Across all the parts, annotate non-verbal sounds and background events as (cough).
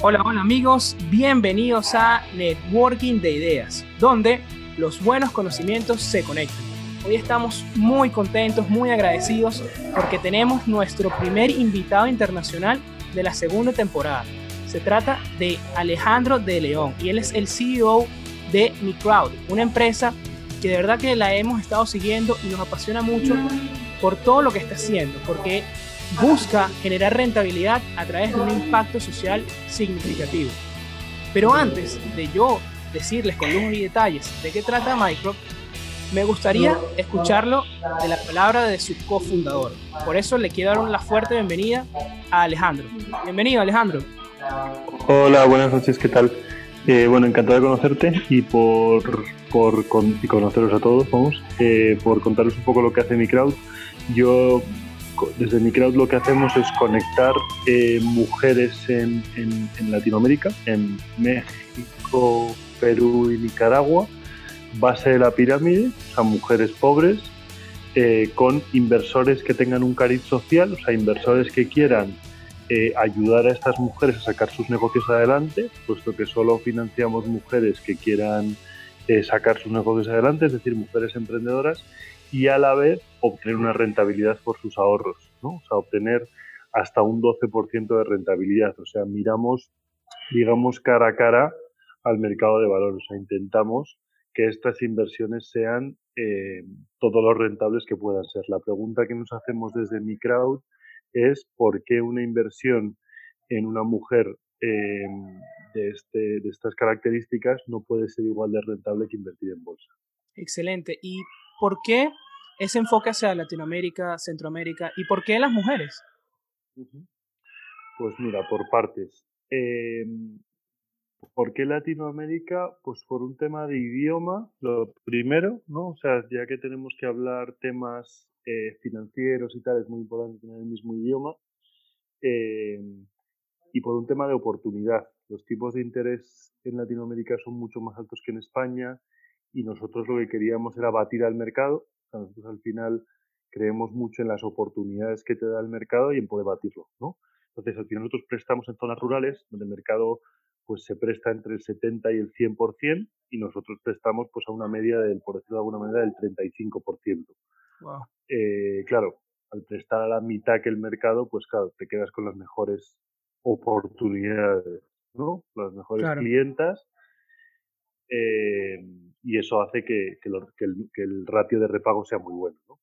Hola, hola amigos, bienvenidos a Networking de Ideas, donde los buenos conocimientos se conectan. Hoy estamos muy contentos, muy agradecidos porque tenemos nuestro primer invitado internacional de la segunda temporada. Se trata de Alejandro de León y él es el CEO de MiCrowd, una empresa que de verdad que la hemos estado siguiendo y nos apasiona mucho por todo lo que está haciendo, porque busca generar rentabilidad a través de un impacto social significativo. Pero antes de yo decirles con lujos y detalles de qué trata Micro, me gustaría escucharlo de la palabra de su cofundador. Por eso le quiero dar una fuerte bienvenida a Alejandro. Bienvenido, Alejandro. Hola, buenas noches, ¿qué tal? Eh, bueno, encantado de conocerte y por, por conoceros a todos, vamos, eh, por contaros un poco lo que hace mi crowd. Yo desde mi crowd lo que hacemos es conectar eh, mujeres en, Latinoamérica, en México, Perú y Nicaragua, base de la pirámide, o sea, mujeres pobres, eh, con inversores que tengan un cariz social, o sea, inversores que quieran eh, ayudar a estas mujeres a sacar sus negocios adelante, puesto que solo financiamos mujeres que quieran sacar sus negocios adelante, es decir, mujeres emprendedoras, y a la vez obtener una rentabilidad por sus ahorros, ¿no? O sea, obtener hasta un 12% de rentabilidad. O sea, miramos, digamos, cara a cara al mercado de valores. O sea, intentamos que estas inversiones sean eh, todo lo rentables que puedan ser. La pregunta que nos hacemos desde mi crowd es por qué una inversión en una mujer eh, de, este, de estas características no puede ser igual de rentable que invertir en bolsa. Excelente. ¿Y por qué ese enfoque hacia Latinoamérica, Centroamérica y por qué las mujeres? Pues mira, por partes. Em, ¿Por qué Latinoamérica? Pues por un tema de idioma, lo primero, ¿no? O sea, ya que tenemos que hablar temas eh, financieros y tal, es muy importante tener el mismo idioma. Em, y por un tema de oportunidad. Los tipos de interés en Latinoamérica son mucho más altos que en España y nosotros lo que queríamos era batir al mercado. Nosotros al final creemos mucho en las oportunidades que te da el mercado y en poder batirlo, ¿no? Entonces, al final nosotros prestamos en zonas rurales donde el mercado pues se presta entre el 70 y el 100% y nosotros prestamos pues a una media del, por decirlo de alguna manera, del 35%. Wow. Eh, claro, al prestar a la mitad que el mercado, pues claro, te quedas con las mejores oportunidades, ¿no? Las mejores clientas eh, y eso hace que, el, ratio de repago sea muy bueno. ¿no?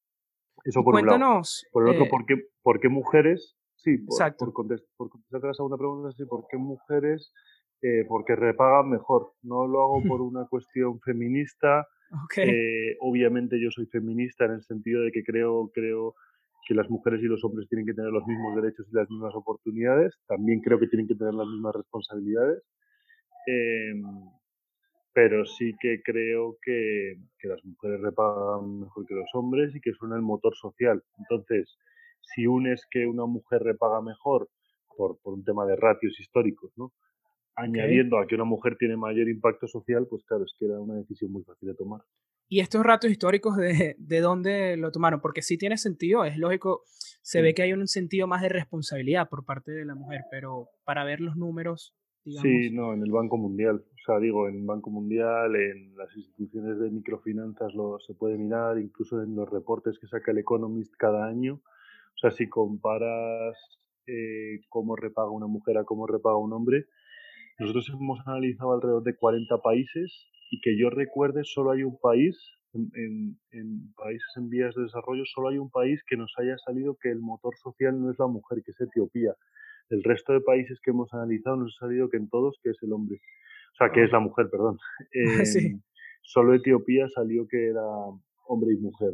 Eso por un lado. Por el otro, eh ¿por, qué, mujeres? Sí, por, por, contestar, por contestar a la segunda pregunta, sí, ¿por qué mujeres? Eh, porque repagan mejor. No lo hago por (laughs) una cuestión feminista. Eh, obviamente yo soy feminista en el sentido de que creo, creo que las mujeres y los hombres tienen que tener los mismos derechos y las mismas oportunidades. También creo que tienen que tener las mismas responsabilidades. Eh, pero sí que creo que, las mujeres repagan mejor que los hombres y que son el motor social. Entonces, si unes que una mujer repaga mejor por, por un tema de ratios históricos, ¿no? añadiendo a que una mujer tiene mayor impacto social, pues claro, es que era una decisión muy fácil de tomar. ¿Y estos ratios históricos de, de dónde lo tomaron? Porque sí tiene sentido, es lógico, se ve que hay un sentido más de responsabilidad por parte de la mujer, pero para ver los números Sí, no, en el Banco Mundial. O sea, digo, en el Banco Mundial, en las instituciones de microfinanzas lo, se puede mirar, incluso en los reportes que saca el Economist cada año. O sea, si comparas eh, cómo repaga una mujer a cómo repaga un hombre, nosotros hemos analizado alrededor de 40 países y que yo recuerde, solo hay un país, en, en, países en vías de desarrollo, solo hay un país que nos haya salido que el motor social no es la mujer, que es Etiopía el resto de países que hemos analizado nos ha salido que en todos que es el hombre, o sea, que es la mujer, perdón. (laughs) Eh, Solo Etiopía salió que era hombre y mujer.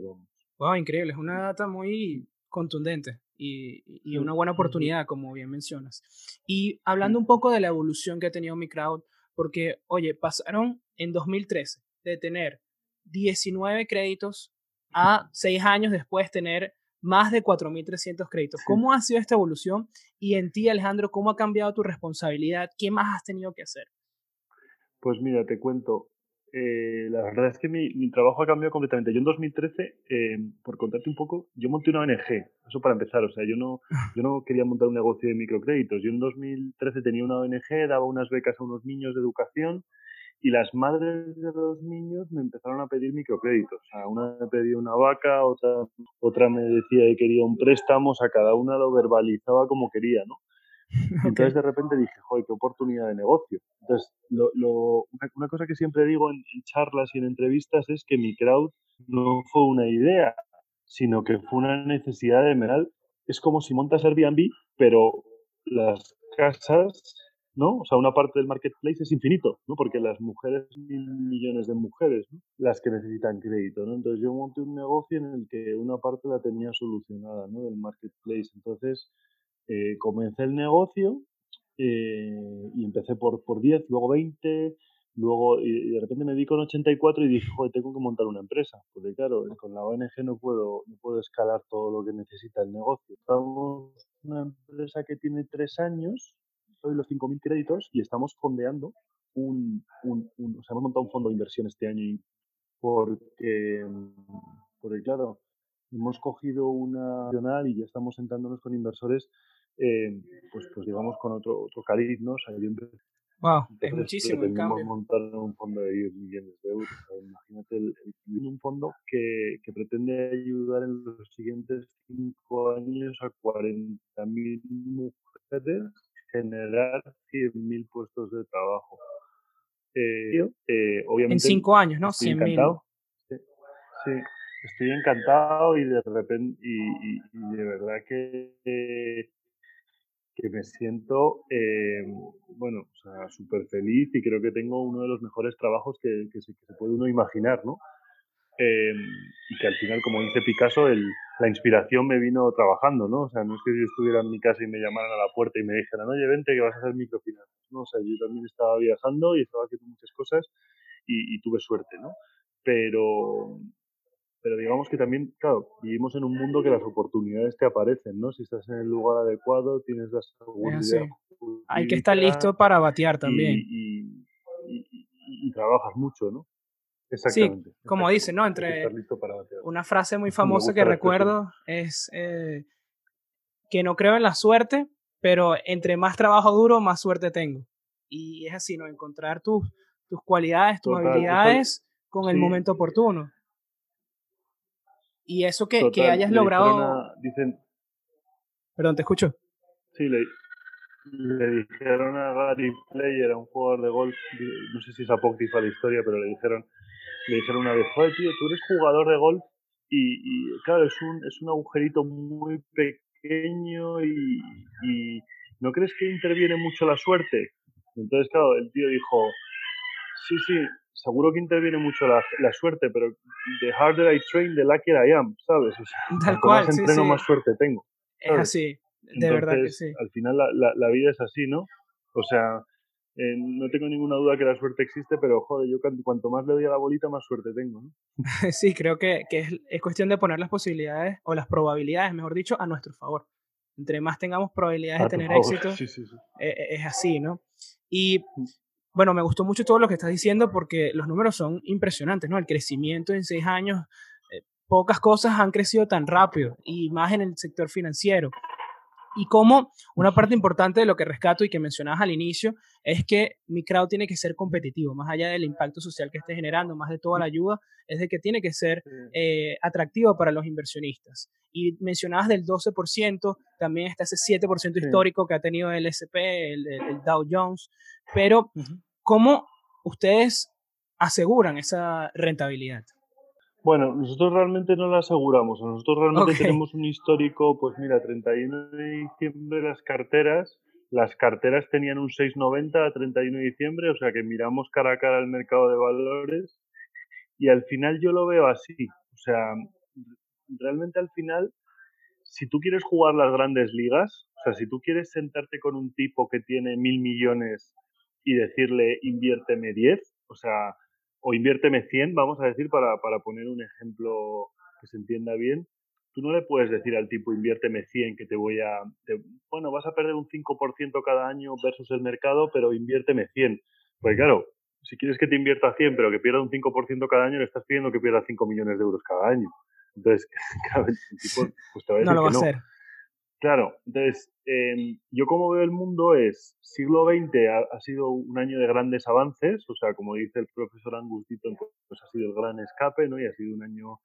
Wow, increíble, es una data muy contundente y, y una buena oportunidad, como bien mencionas. Y hablando un poco de la evolución que ha tenido mi crowd, porque, oye, pasaron en 2013 de tener 19 créditos a 6 años después tener más de 4.300 créditos. ¿Cómo ha sido esta evolución? Y en ti, Alejandro, ¿cómo ha cambiado tu responsabilidad? ¿Qué más has tenido que hacer? Pues mira, te cuento. eh, la verdad es que mi, trabajo ha cambiado completamente. Yo en 2013, eh, por contarte un poco, yo monté una ONG, eso para empezar, o sea, yo no, (laughs) yo no quería montar un negocio de microcréditos. Yo en 2013 tenía una ONG, daba unas becas a unos niños de educación y las madres de los niños me empezaron a pedir microcréditos. O sea, una me pedía una vaca, otra, otra me decía que quería un préstamo, o sea, cada una lo verbalizaba como quería, ¿no? (laughs) Entonces de repente dije, joder, qué oportunidad de negocio. Entonces, lo, una, cosa que siempre digo en, charlas y en entrevistas es que mi crowd no fue una idea, sino que fue una necesidad de Meral. Es como si montas Airbnb, pero las casas, ¿no? O sea, una parte del marketplace es infinito, ¿no? Porque las mujeres, mil millones de mujeres. Las que necesitan crédito, ¿no? Entonces yo monté un negocio en el que una parte la tenía solucionada, ¿no? Del marketplace. Entonces, eh, comencé el negocio eh, y empecé por, por 10, luego 20, luego y de repente me vi con 84 y dije, joder, tengo que montar una empresa, porque claro, con la ONG no puedo, no puedo escalar todo lo que necesita el negocio. Estamos una empresa que tiene tres años, soy los 5.000 créditos y estamos fondeando un, un, o sea, hemos montado un fondo de inversión este año porque, porque claro, hemos cogido una nacional y ya estamos sentándonos con inversores, eh, pues, pues digamos con otro, otro cariz, ¿no? O sea, wow, es muchísimo el cambio. montar un fondo de 10 millones de euros. imagínate el, un fondo que, que, pretende ayudar en los siguientes 5 años a 40.000 mujeres generar 100.000 puestos de trabajo. Eh, eh, obviamente, en 5 años, ¿no? 100.000. Sí, sí estoy encantado y de repente, y, de verdad que, que me siento, eh, bueno, o sea, súper feliz y creo que tengo uno de los mejores trabajos que, que, se, puede uno imaginar, ¿no? Eh, y que al final, como dice Picasso, el, la inspiración me vino trabajando, ¿no? O sea, no es que yo estuviera en mi casa y me llamaran a la puerta y me dijeran, oye, vente que vas a hacer microfinanzas, ¿no? O sea, yo también estaba viajando y estaba haciendo muchas cosas y, y tuve suerte, ¿no? Pero, pero digamos que también, claro, vivimos en un mundo que las oportunidades te aparecen, ¿no? Si estás en el lugar adecuado, tienes la seguridad. Hay que estar listo para batear también. Y, trabajas mucho, ¿no? Exactamente. Sí, como dice, ¿no? Entre una frase muy famosa que recuerdo es eh, que no creo en la suerte, pero entre más trabajo duro, más suerte tengo. Y es así, ¿no? Encontrar tus, tus cualidades, tus habilidades con el momento oportuno. Y eso que, que hayas logrado... dicen... Perdón, te escucho. Sí, le, le dijeron a Gary Player, a un jugador de golf, no sé si es apócrifa la historia, pero le dijeron, le dijeron una vez, joder, tío, tú eres jugador de golf y, y claro, es un, es un agujerito muy pequeño y, y ¿no crees que interviene mucho la suerte? Entonces, claro, el tío dijo, sí, sí, seguro que interviene mucho la, la, suerte, pero the harder I train, the luckier I am, ¿sabes? O sea, Tal cual, más entreno, más suerte tengo. Es así, de verdad que sí. Al final la, la, la, vida es así, ¿no? O sea, eh, no tengo ninguna duda que la suerte existe, pero joder, yo cuanto más le doy a la bolita, más suerte tengo, ¿no? (laughs) sí, creo que, que es, es, cuestión de poner las posibilidades, o las probabilidades, mejor dicho, a nuestro favor. Entre más tengamos probabilidades de tener éxito, (laughs) sí, sí, sí. Es, e, es así, ¿no? Y mm bueno, me gustó mucho todo lo que estás diciendo porque los números son impresionantes, ¿no? El crecimiento en seis años, eh, pocas cosas han crecido tan rápido y más en el sector financiero. Y como una parte importante de lo que rescato y que mencionabas al inicio es que mi crowd tiene que ser competitivo, más allá del impacto social que esté generando, más de toda la ayuda, es de que tiene que ser eh, atractivo para los inversionistas. Y mencionabas del 12%, también está ese 7% histórico que ha tenido el SP, el, Dow Jones, pero ¿cómo ustedes aseguran esa rentabilidad? Bueno, nosotros realmente no la aseguramos. Nosotros realmente tenemos un histórico, pues mira, 31 de diciembre las carteras, las carteras tenían un 6,90 a 31 de diciembre, o sea que miramos cara a cara el mercado de valores y al final yo lo veo así. O sea, realmente al final, si tú quieres jugar las grandes ligas, o sea, si tú quieres sentarte con un tipo que tiene mil millones y decirle inviérteme 10, o sea, o inviérteme 100, vamos a decir, para, para poner un ejemplo que se entienda bien, tú no le puedes decir al tipo inviérteme 100 que te voy a, bueno, vas a perder un 5% cada año versus el mercado, pero inviérteme 100. Pues claro, si quieres que te invierta 100, pero que pierda un 5% cada año, le estás pidiendo que pierda 5 millones de euros cada año. Entonces, (laughs) claro, el tipo, pues te va a decir no lo va que a hacer. Claro, entonces, em, yo como veo el mundo es, siglo XX ha, sido un año de grandes avances, o sea, como dice el profesor Angus Deaton, pues ha sido el gran escape, ¿no? Y ha sido un año,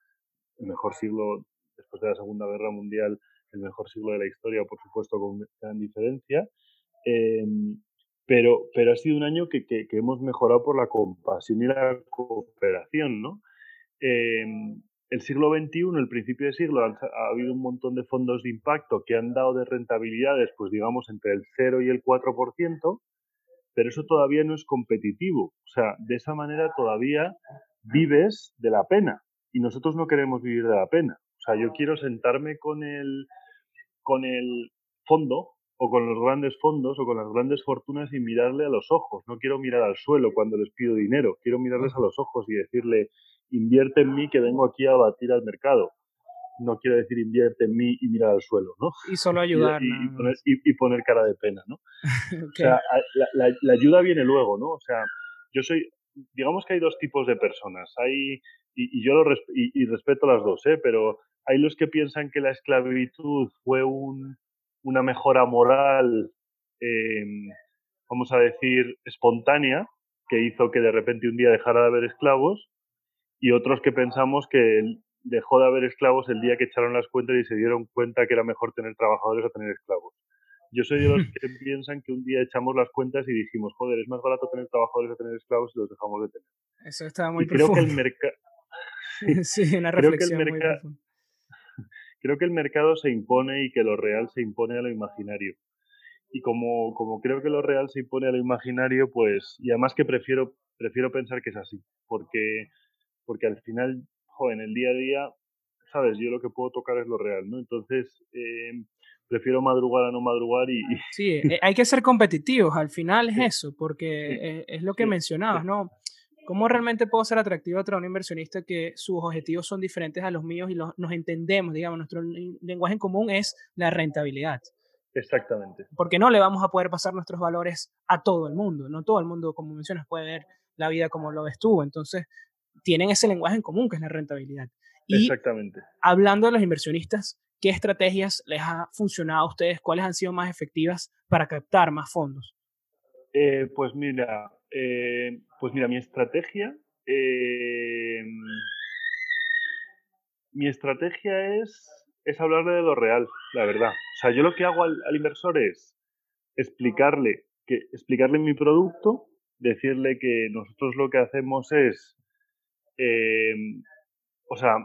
el mejor siglo, después de la Segunda Guerra Mundial, el mejor siglo de la historia, por supuesto, con gran diferencia. Em, pero, pero ha sido un año que, que, hemos mejorado por la compasión y la cooperación, ¿no? Em, el siglo XXI, el principio de siglo, ha, habido un montón de fondos de impacto que han dado de rentabilidades, pues digamos, entre el 0 y el 4%, pero eso todavía no es competitivo. O sea, de esa manera todavía vives de la pena y nosotros no queremos vivir de la pena. O sea, yo quiero sentarme con el, con el fondo o con los grandes fondos o con las grandes fortunas y mirarle a los ojos. No quiero mirar al suelo cuando les pido dinero, quiero mirarles a los ojos y decirle, invierte en mí que vengo aquí a batir al mercado. No quiero decir invierte en mí y mirar al suelo, ¿no? Y solo ayudar. Y, poner, cara de pena, ¿no? (laughs) O sea, la, ayuda viene luego, ¿no? O sea, yo soy, digamos que hay dos tipos de personas. Hay, y, yo lo y, respeto las dos, ¿eh? Pero hay los que piensan que la esclavitud fue un, una mejora moral, em, vamos a decir, espontánea, que hizo que de repente un día dejara de haber esclavos, y otros que pensamos que dejó de haber esclavos el día que echaron las cuentas y se dieron cuenta que era mejor tener trabajadores a tener esclavos. Yo soy de los (laughs) que piensan que un día echamos las cuentas y dijimos, joder, es más barato tener trabajadores a tener esclavos y los dejamos de tener. Eso está muy y creo que el mercado... (laughs) sí, una reflexión muy profunda. (laughs) Creo que el mercado se impone y que lo real se impone a lo imaginario. Y como, como creo que lo real se impone a lo imaginario, pues, y además que prefiero, prefiero pensar que es así, porque porque al final, joder, en el día a día, sabes, yo lo que puedo tocar es lo real, ¿no? Entonces, eh, prefiero madrugar a no madrugar y... Sí, eh, hay que ser competitivos, al final es (laughs) eso, porque eh, es, lo que mencionabas, ¿no? ¿Cómo realmente puedo ser atractivo para un inversionista que sus objetivos son diferentes a los míos y nos entendemos, digamos, nuestro lenguaje en común es la rentabilidad? Exactamente. Porque no le vamos a poder pasar nuestros valores a todo el mundo, no todo el mundo, como mencionas, puede ver la vida como lo ves tú. Entonces, tienen ese lenguaje en común que es la rentabilidad. Y Exactamente. Hablando de los inversionistas, ¿qué estrategias les ha funcionado a ustedes? ¿Cuáles han sido más efectivas para captar más fondos? Eh, pues mira, eh, pues mira, mi estrategia, eh, mi estrategia es, es hablarle de lo real, la verdad. O sea, yo lo que hago al, al inversor es explicarle que explicarle mi producto, decirle que nosotros lo que hacemos es Em, o sea,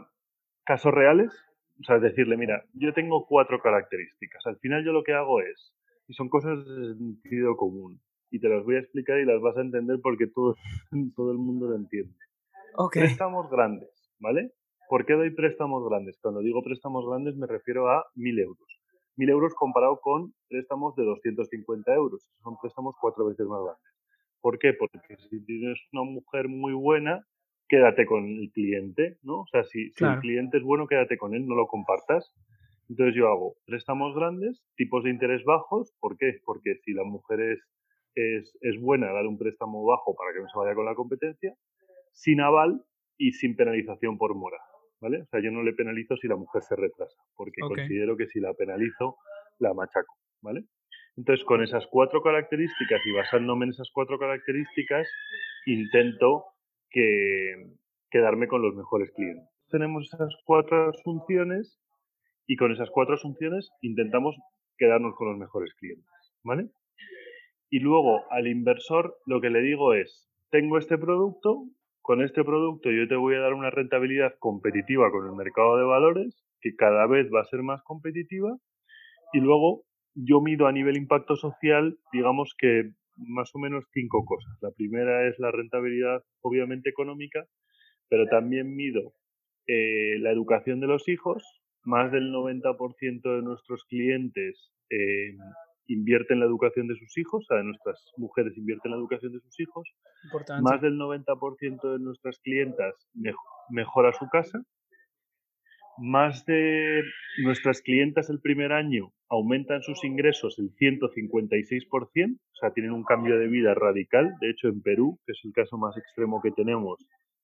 casos reales, o sea, es decirle, mira, yo tengo cuatro características. Al final yo lo que hago es, y son cosas de sentido común, y te las voy a explicar y las vas a entender porque todo, (laughs) todo el mundo lo entiende. Préstamos grandes, ¿vale? ¿Por qué doy préstamos grandes? Cuando digo préstamos grandes me refiero a mil euros. Mil euros comparado con préstamos de 250 euros. Son préstamos cuatro veces más grandes. ¿Por qué? Porque si tienes una mujer muy buena, quédate con el cliente, ¿no? O sea, si, el cliente es bueno, quédate con él, no lo compartas. Entonces yo hago préstamos grandes, tipos de interés bajos. ¿Por qué? Porque si la mujer es, es, es buena, dar un préstamo bajo para que no se vaya con la competencia, sin aval y sin penalización por mora. ¿Vale? O sea, yo no le penalizo si la mujer se retrasa, porque considero que si la penalizo, la machaco. ¿Vale? Entonces, con esas cuatro características y basándome en esas cuatro características, intento que quedarme con los mejores clientes. Tenemos esas cuatro asunciones y con esas cuatro asunciones intentamos quedarnos con los mejores clientes, ¿vale? Y luego al inversor lo que le digo es, tengo este producto, con este producto yo te voy a dar una rentabilidad competitiva con el mercado de valores, que cada vez va a ser más competitiva, y luego yo mido a nivel impacto social, digamos que más o menos cinco cosas. La primera es la rentabilidad, obviamente económica, pero también mido eh, la educación de los hijos. Más del 90% de nuestros clientes eh, invierten en la educación de sus hijos, o sea, nuestras mujeres invierten en la educación de sus hijos. Más del 90% de nuestras clientas mejora su casa. Más de nuestras clientas el primer año aumentan sus ingresos el 156%, o sea, tienen un cambio de vida radical. De hecho, en Perú, que es el caso más extremo que tenemos,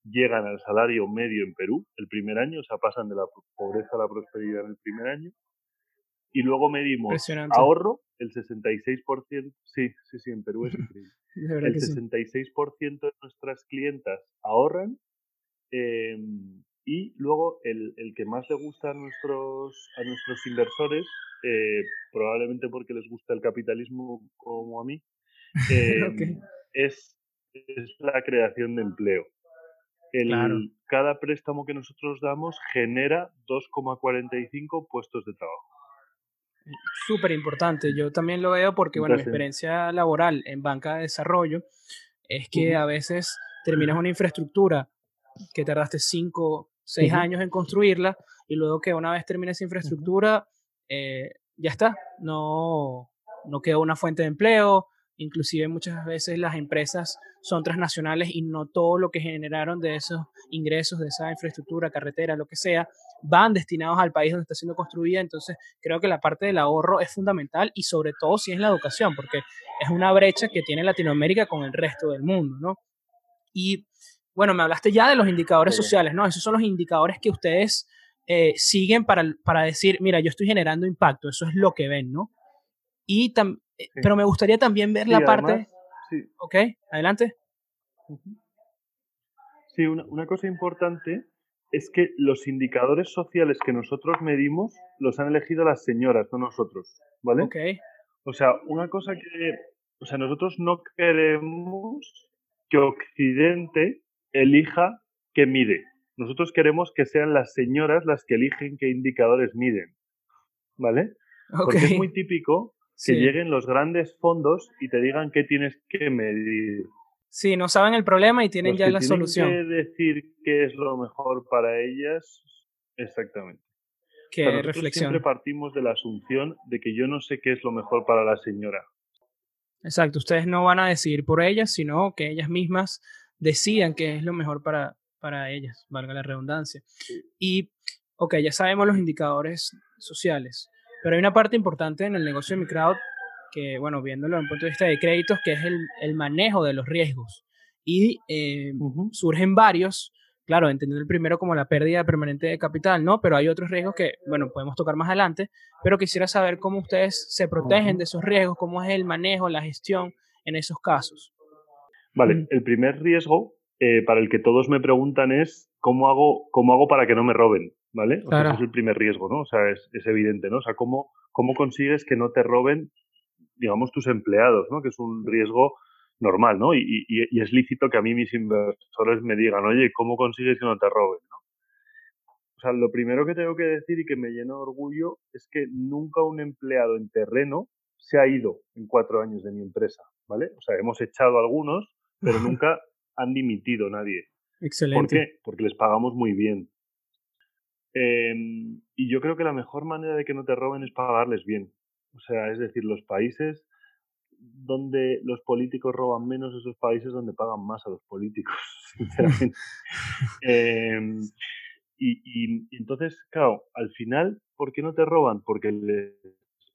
llegan al salario medio en Perú el primer año, o sea, pasan de la pobreza a la prosperidad en el primer año. Y luego medimos ahorro, el 66%, sí, sí, sí, en Perú es (laughs) increíble. el 66% de nuestras clientas ahorran em, y luego el, el, que más le gusta a nuestros, a nuestros inversores, eh, probablemente porque les gusta el capitalismo como a mí, (laughs) em, es, es la creación de empleo. El, Cada préstamo que nosotros damos genera 2,45 puestos de trabajo. Súper importante. Yo también lo veo porque, bueno, mi experiencia laboral en banca de desarrollo es que a veces terminas una infraestructura que tardaste 5, 6 años en construirla y luego que una vez termines esa infraestructura, eh, ya está. No, no quedó una fuente de empleo, Inclusive muchas veces las empresas son transnacionales y no todo lo que generaron de esos ingresos, de esa infraestructura, carretera, lo que sea, van destinados al país donde está siendo construida. Entonces creo que la parte del ahorro es fundamental y sobre todo si es la educación, porque es una brecha que tiene Latinoamérica con el resto del mundo, ¿no? Y bueno, me hablaste ya de los indicadores sociales, ¿no? Esos son los indicadores que ustedes eh, siguen para, para decir, mira, yo estoy generando impacto, eso es lo que ven, ¿no? Y eh, pero me gustaría también ver la parte... sí. Ok, adelante. Sí, una, una cosa importante es que los indicadores sociales que nosotros medimos los han elegido las señoras, no nosotros, ¿vale? Ok. O sea, una cosa que, o sea, nosotros no queremos que Occidente elija qué mide. Nosotros queremos que sean las señoras las que eligen qué indicadores miden, ¿vale? Porque es muy típico que lleguen los grandes fondos y te digan qué tienes que medir. Sí, no saben el problema y tienen ya la solución. Que decir qué es lo mejor para ellas, exactamente. Qué reflexión. Siempre partimos de la asunción de que yo no sé qué es lo mejor para la señora. Exacto, ustedes no van a decidir por ellas, sino que ellas mismas decidan qué es lo mejor para, para ellas, valga la redundancia. Y, ok, ya sabemos los indicadores sociales. Pero hay una parte importante en el negocio de mi crowd que, bueno, viéndolo desde un punto de vista de créditos, que es el, el manejo de los riesgos. Y eh, surgen varios, claro, entendiendo el primero como la pérdida permanente de capital, ¿no? Pero hay otros riesgos que, bueno, podemos tocar más adelante, pero quisiera saber cómo ustedes se protegen de esos riesgos, cómo es el manejo, la gestión en esos casos. Vale, el primer riesgo eh, para el que todos me preguntan es cómo hago, cómo hago para que no me roben. ¿vale? O sea, ese es el primer riesgo, ¿no? O sea, es, es, evidente, ¿no? O sea, ¿cómo, cómo consigues que no te roben, digamos, tus empleados, ¿no? Que es un riesgo normal, ¿no? Y, y, y, es lícito que a mí mis inversores me digan, oye, ¿cómo consigues que no te roben, ¿no? O sea, lo primero que tengo que decir y que me llena de orgullo es que nunca un empleado en terreno se ha ido en cuatro años de mi empresa, ¿vale? O sea, hemos echado algunos, pero nunca han dimitido nadie. Excelente. ¿Por qué? Porque les pagamos muy bien. Em, y yo creo que la mejor manera de que no te roben es pagarles bien. O sea, es decir, los países donde los políticos roban menos, esos países donde pagan más a los políticos, (laughs) sinceramente. Em, y, y, entonces, claro, al final, ¿por qué no te roban? Porque les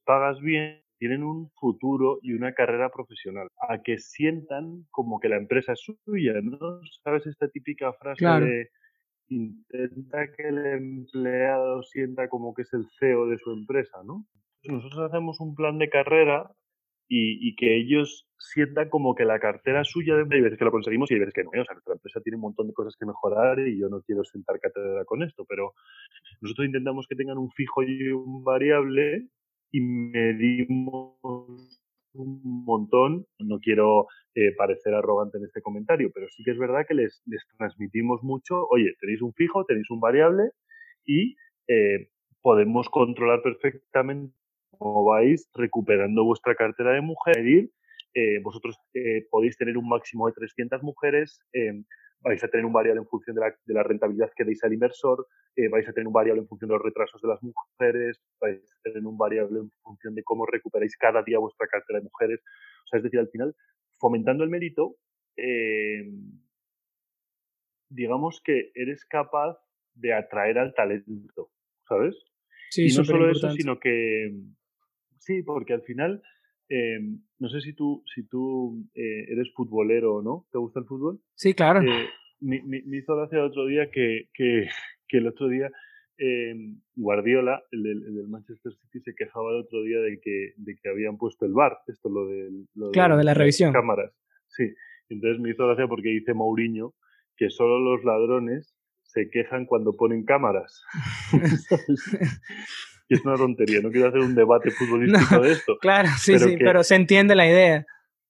pagas bien, tienen un futuro y una carrera profesional, a que sientan como que la empresa es suya, ¿no? ¿Sabes esta típica frase de intenta que el empleado sienta como que es el CEO de su empresa, ¿no? Nosotros hacemos un plan de carrera y, que ellos sientan como que la cartera es suya, hay veces que lo conseguimos y hay veces que no. O sea, nuestra empresa tiene un montón de cosas que mejorar y yo no quiero sentar cátedra con esto, pero nosotros intentamos que tengan un fijo y un variable y medimos un montón. No quiero eh, parecer arrogante en este comentario, pero sí que es verdad que les, transmitimos mucho, oye, tenéis un fijo, tenéis un variable y eh, podemos controlar perfectamente cómo vais recuperando vuestra cartera de mujer, medir, eh, vosotros podéis tener un máximo de 300 mujeres, vais a tener un variable en función de la, de la rentabilidad que deis al inversor, eh, vais a tener un variable en función de los retrasos de las mujeres, vais a tener un variable en función de cómo recuperáis cada día vuestra cartera de mujeres. O sea, es decir, al final, fomentando el mérito, eh, digamos que eres capaz de atraer al talento, ¿sabes? Sí, y no solo eso, sino que Sí, porque al final, em, no sé si tú, si tú eh, eres futbolero o no, ¿te gusta el fútbol? Sí, claro. Eh, me, hizo gracia el otro día que, que, (laughs) que el otro día em, Guardiola, el del, Manchester City, se quejaba el otro día de que, de que habían puesto el bar, esto lo, del, lo claro, de, la revisión. Cámaras. Sí, entonces me hizo gracia porque dice Mourinho que solo los ladrones se quejan cuando ponen cámaras. (laughs) (laughs) y es una tontería, no quiero hacer un debate futbolístico (laughs) de esto. Claro, sí, sí, pero se entiende la idea.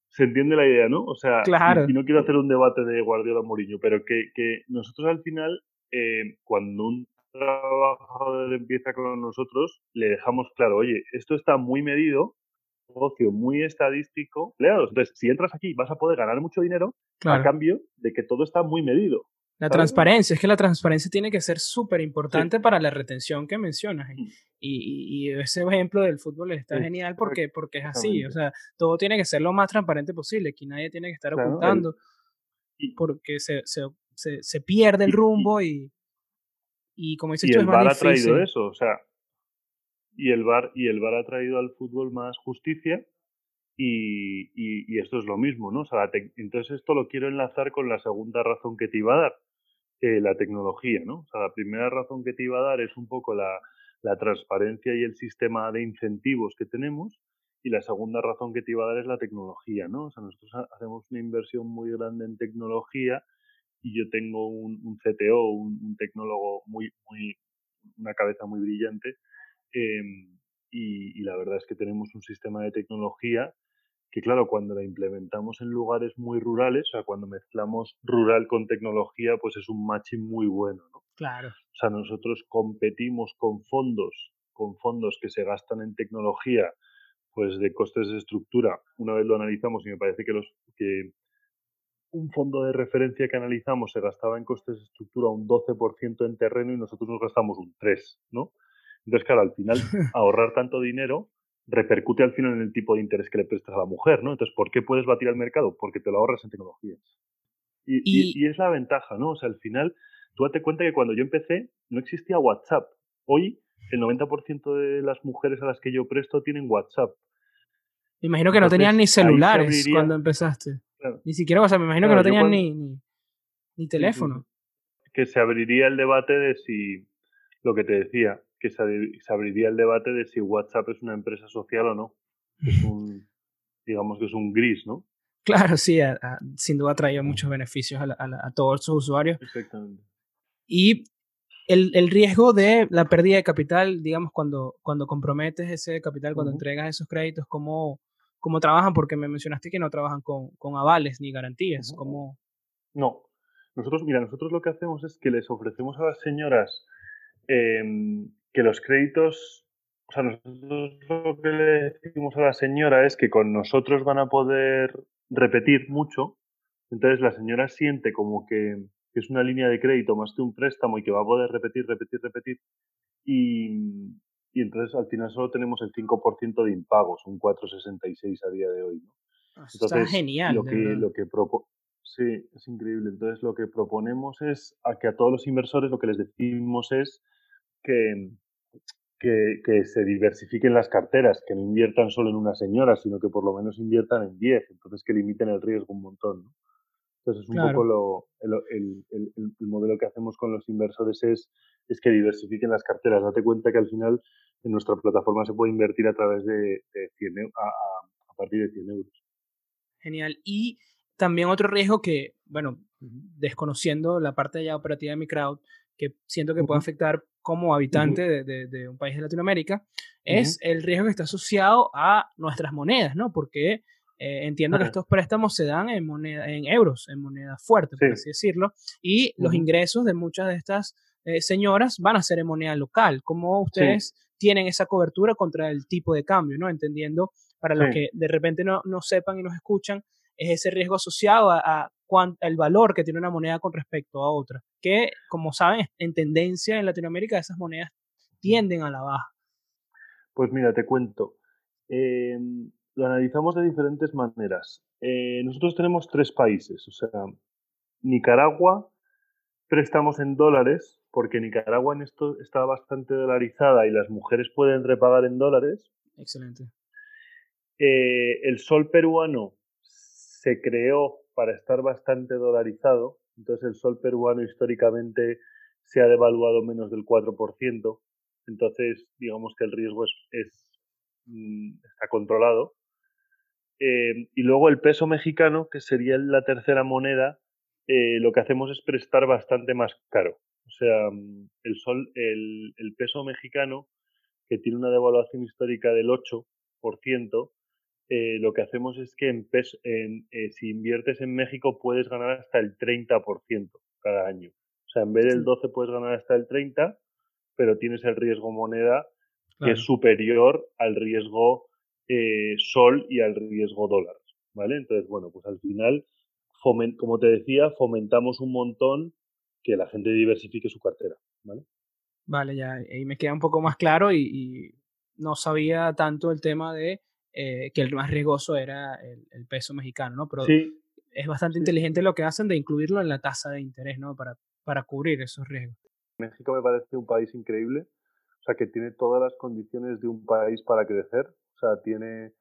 Se entiende la idea, ¿no? O sea, claro. y, no quiero hacer un debate de Guardiola Mourinho, pero que, que nosotros al final, eh, cuando un trabajador empieza con nosotros, le dejamos claro, oye, esto está muy medido, negocio muy estadístico. Entonces, si entras aquí, vas a poder ganar mucho dinero a cambio de que todo está muy medido. La transparencia, es que la transparencia tiene que ser súper importante para la retención que mencionas. Mm. Y, ese ejemplo del fútbol está genial porque, porque es así. O sea, todo tiene que ser lo más transparente posible. Aquí nadie tiene que estar ocultando porque se, se, se, pierde el rumbo y, y como dices y tú, el es más ha traído eso. O sea, y el VAR, y el VAR ha traído al fútbol más justicia y, y, esto es lo mismo, ¿no? O sea, entonces esto lo quiero enlazar con la segunda razón que te iba a dar, eh, la tecnología, ¿no? O sea, la primera razón que te iba a dar es un poco la, la transparencia y el sistema de incentivos que tenemos y la segunda razón que te iba a dar es la tecnología, ¿no? O sea, nosotros hacemos una inversión muy grande en tecnología y yo tengo un, un CTO, un, tecnólogo muy, muy, una cabeza muy brillante Em, y, la verdad es que tenemos un sistema de tecnología que, claro, cuando la implementamos en lugares muy rurales, o sea, cuando mezclamos rural con tecnología, pues es un matching muy bueno, ¿no? Claro. O sea, nosotros competimos con fondos, con fondos que se gastan en tecnología, pues de costes de estructura. Una vez lo analizamos y me parece que los que un fondo de referencia que analizamos se gastaba en costes de estructura un 12% en terreno y nosotros nos gastamos un 3, ¿no? Entonces, claro, al final, (laughs) ahorrar tanto dinero repercute al final en el tipo de interés que le prestas a la mujer, ¿no? Entonces, ¿por qué puedes batir al mercado? Porque te lo ahorras en tecnologías. Y, es la ventaja, ¿no? O sea, al final, tú date cuenta que cuando yo empecé no existía WhatsApp. Hoy, el 90% de las mujeres a las que yo presto tienen WhatsApp. Me imagino que no tenían ni celulares cuando empezaste. Ni siquiera WhatsApp, me imagino que no tenían ni, ni, teléfono. Que se abriría el debate de si, lo que te decía, que se, abriría el debate de si WhatsApp es una empresa social o no. Es (laughs) un, digamos que es un gris, ¿no? Claro, sí, sin duda ha traído muchos beneficios a, todos sus usuarios. Exactamente. Y el, el, riesgo de la pérdida de capital, digamos, cuando, cuando comprometes ese capital, cuando entregas esos créditos, ¿cómo, ¿cómo trabajan? Porque me mencionaste que no trabajan con, con avales ni garantías. ¿Cómo? No. Nosotros, mira, nosotros lo que hacemos es que les ofrecemos a las señoras eh, que los créditos, o sea, nosotros lo que le decimos a la señora es que con nosotros van a poder repetir mucho, entonces la señora siente como que, es una línea de crédito más que un préstamo y que va a poder repetir, repetir, repetir, y, y entonces al final solo tenemos el 5% de impagos, un 4,66 a día de hoy. ¿no? Ah, está genial. Lo que, lo que sí, es increíble. Entonces lo que proponemos es a que a todos los inversores lo que les decimos es que, que, se diversifiquen las carteras, que no inviertan solo en una señora, sino que por lo menos inviertan en 10, entonces que limiten el riesgo un montón. ¿no? Entonces, un poco lo, el, el, el, modelo que hacemos con los inversores es, es que diversifiquen las carteras. Date cuenta que al final en nuestra plataforma se puede invertir a través de, 100 a, a, partir de 100 euros. Genial. Y también otro riesgo que, bueno, desconociendo la parte ya operativa de mi crowd, que siento que puede afectar como habitante de, un país de Latinoamérica, es el riesgo que está asociado a nuestras monedas, ¿no? Porque eh, entiendo que estos préstamos se dan en, moneda, en euros, en moneda fuerte, por así decirlo, y los ingresos de muchas de estas eh, señoras van a ser en moneda local. ¿Cómo ustedes tienen esa cobertura contra el tipo de cambio, ¿no? Entendiendo, para los que de repente no, no sepan y nos escuchan, es ese riesgo asociado a, el valor que tiene una moneda con respecto a otra, que como saben, en tendencia en Latinoamérica esas monedas tienden a la baja. Pues mira, te cuento. Em, lo analizamos de diferentes maneras. Eh, nosotros tenemos tres países, o sea, Nicaragua prestamos en dólares, porque Nicaragua en esto está bastante dolarizada y las mujeres pueden repagar en dólares. Excelente. Eh, el sol peruano se creó para estar bastante dolarizado, entonces el sol peruano históricamente se ha devaluado menos del 4%, entonces digamos que el riesgo es, mm, está controlado. Eh, y luego el peso mexicano, que sería la tercera moneda, eh, lo que hacemos es prestar bastante más caro. O sea, mm, el, sol, el, el peso mexicano, que tiene una devaluación histórica del 8%, eh, lo que hacemos es que en en, eh, si inviertes en México puedes ganar hasta el 30% cada año. O sea, en vez del 12 puedes ganar hasta el 30, pero tienes el riesgo moneda que es superior al riesgo eh, sol y al riesgo dólar. ¿Vale? Entonces, bueno, pues al final, como te decía, fomentamos un montón que la gente diversifique su cartera. ¿Vale? Vale, ya ahí me queda un poco más claro y no sabía tanto el tema de eh, que el más riesgoso era el, peso mexicano, ¿no? Pero es bastante inteligente lo que hacen de incluirlo en la tasa de interés, ¿no? Para, para cubrir esos riesgos. México me parece un país increíble, o sea, que tiene todas las condiciones de un país para crecer, o sea, tiene,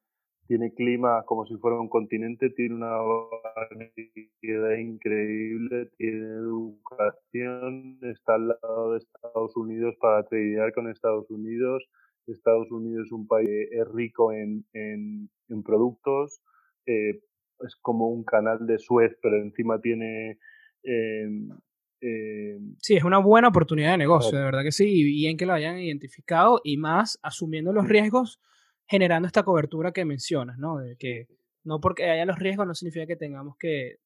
tiene clima como si fuera un continente, tiene una variedad increíble, tiene educación, está al lado de Estados Unidos para tradear con Estados Unidos, Estados Unidos es un país es rico en, en, productos, eh, es como un canal de Suez, pero encima tiene... Em, em, sí, es una buena oportunidad de negocio, de verdad que sí, y bien que lo hayan identificado y más asumiendo los riesgos, generando esta cobertura que mencionas, ¿no? De que no porque haya los riesgos no significa que tengamos que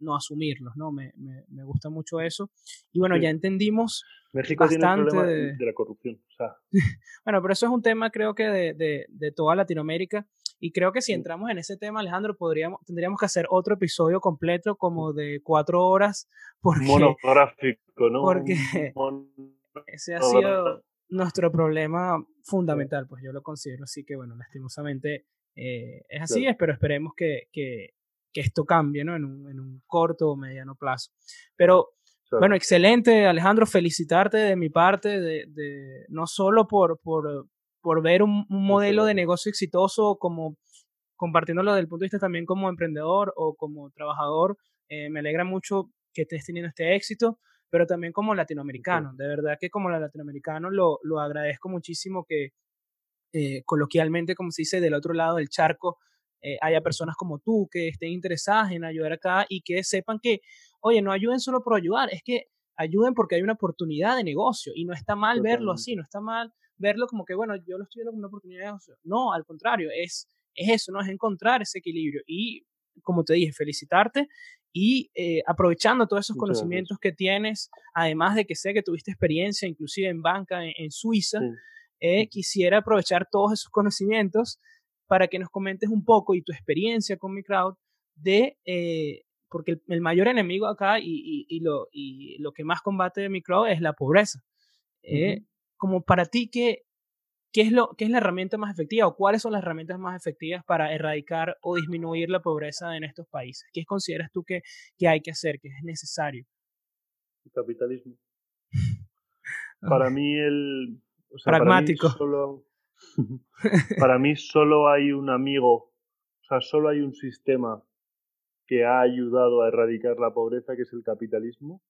no asumirlos, ¿no? Me, me, me gusta mucho eso. Y bueno, ya entendimos México bastante tiene el de... la corrupción. (laughs) bueno, pero eso es un tema creo que de, de, de, toda Latinoamérica. Y creo que si entramos en ese tema, Alejandro, podríamos, tendríamos que hacer otro episodio completo como de cuatro horas. (laughs) Porque, Monográfico, ¿no? Porque (laughs) ese ha sido nuestro problema fundamental, pues yo lo considero así que, bueno, lastimosamente eh, es así, pero esperemos que, que, que, esto cambie, ¿no? En un, en un corto o mediano plazo. Pero, bueno, excelente, Alejandro, felicitarte de mi parte, de, de no solo por, por, por ver un, modelo de negocio exitoso como compartiéndolo desde el punto de vista también como emprendedor o como trabajador, eh, me alegra mucho que estés teniendo este éxito, pero también como latinoamericano. De verdad que como latinoamericano lo, lo agradezco muchísimo que, eh, coloquialmente, como se dice, del otro lado del charco, eh, haya personas como tú que estén interesadas en ayudar acá y que sepan que, oye, no ayuden solo por ayudar, es que ayuden porque hay una oportunidad de negocio y no está mal verlo así, no está mal verlo como que, bueno, yo lo estoy viendo como una oportunidad de negocio. No, al contrario, es, es eso, ¿no? Es encontrar ese equilibrio y, como te dije, felicitarte y eh, aprovechando todos esos conocimientos que tienes, además de que sé que tuviste experiencia inclusive en banca en, Suiza. Eh, quisiera aprovechar todos esos conocimientos para que nos comentes un poco y tu experiencia con mi crowd de, eh, porque el, mayor enemigo acá y, y, lo, y lo que más combate de mi crowd es la pobreza. Eh, como para ti, ¿qué, qué, es lo, ¿qué es la herramienta más efectiva o cuáles son las herramientas más efectivas para erradicar o disminuir la pobreza en estos países? ¿Qué consideras tú que, que hay que hacer, que es necesario? El capitalismo. (laughs) para mí el, Pragmático. (laughs) Para mí, solo, hay un amigo, o sea, solo hay un sistema que ha ayudado a erradicar la pobreza, que es el capitalismo.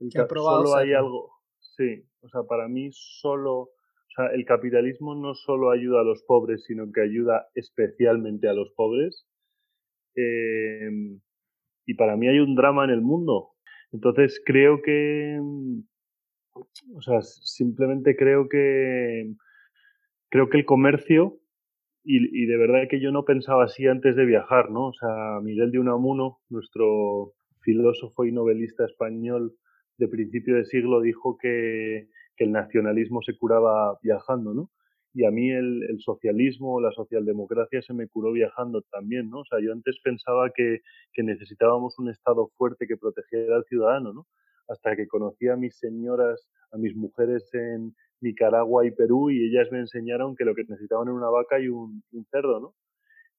El que ha probado solo hay algo, sí, o sea, para mí solo, o sea, el capitalismo no solo ayuda a los pobres, sino que ayuda especialmente a los pobres. Em, y para mí hay un drama en el mundo. Entonces creo que o sea, simplemente creo que creo que el comercio y, de verdad que yo no pensaba así antes de viajar, ¿no? O sea, Miguel de Unamuno, nuestro filósofo y novelista español de principio de siglo, dijo que, que el nacionalismo se curaba viajando, ¿no? Y a mí el, socialismo la socialdemocracia se me curó viajando también, ¿no? O sea, yo antes pensaba que, que necesitábamos un Estado fuerte que protegiera al ciudadano, ¿no? Hasta que conocí a mis señoras, a mis mujeres en Nicaragua y Perú y ellas me enseñaron que lo que necesitaban era una vaca y un, cerdo, ¿no?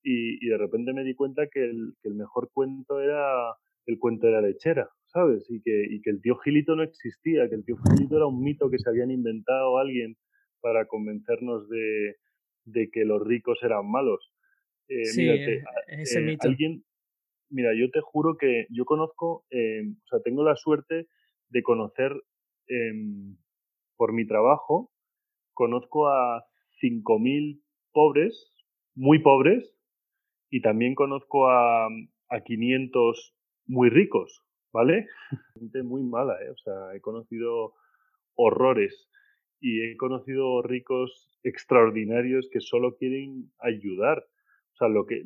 Y, de repente me di cuenta que el, que el, mejor cuento era el cuento de la lechera, ¿sabes? Y que, y que el tío Gilito no existía, que el tío Gilito era un mito que se habían inventado alguien para convencernos de, de que los ricos eran malos. Eh, sí, ese mito. Alguien, mira, yo te juro que yo conozco, o sea, tengo la suerte de conocer em, por mi trabajo, conozco a 5.000 pobres, muy pobres, y también conozco a, a 500 muy ricos, ¿vale? (laughs) Gente muy mala, ¿eh? O sea, he conocido horrores y he conocido ricos extraordinarios que solo quieren ayudar. O sea, lo que,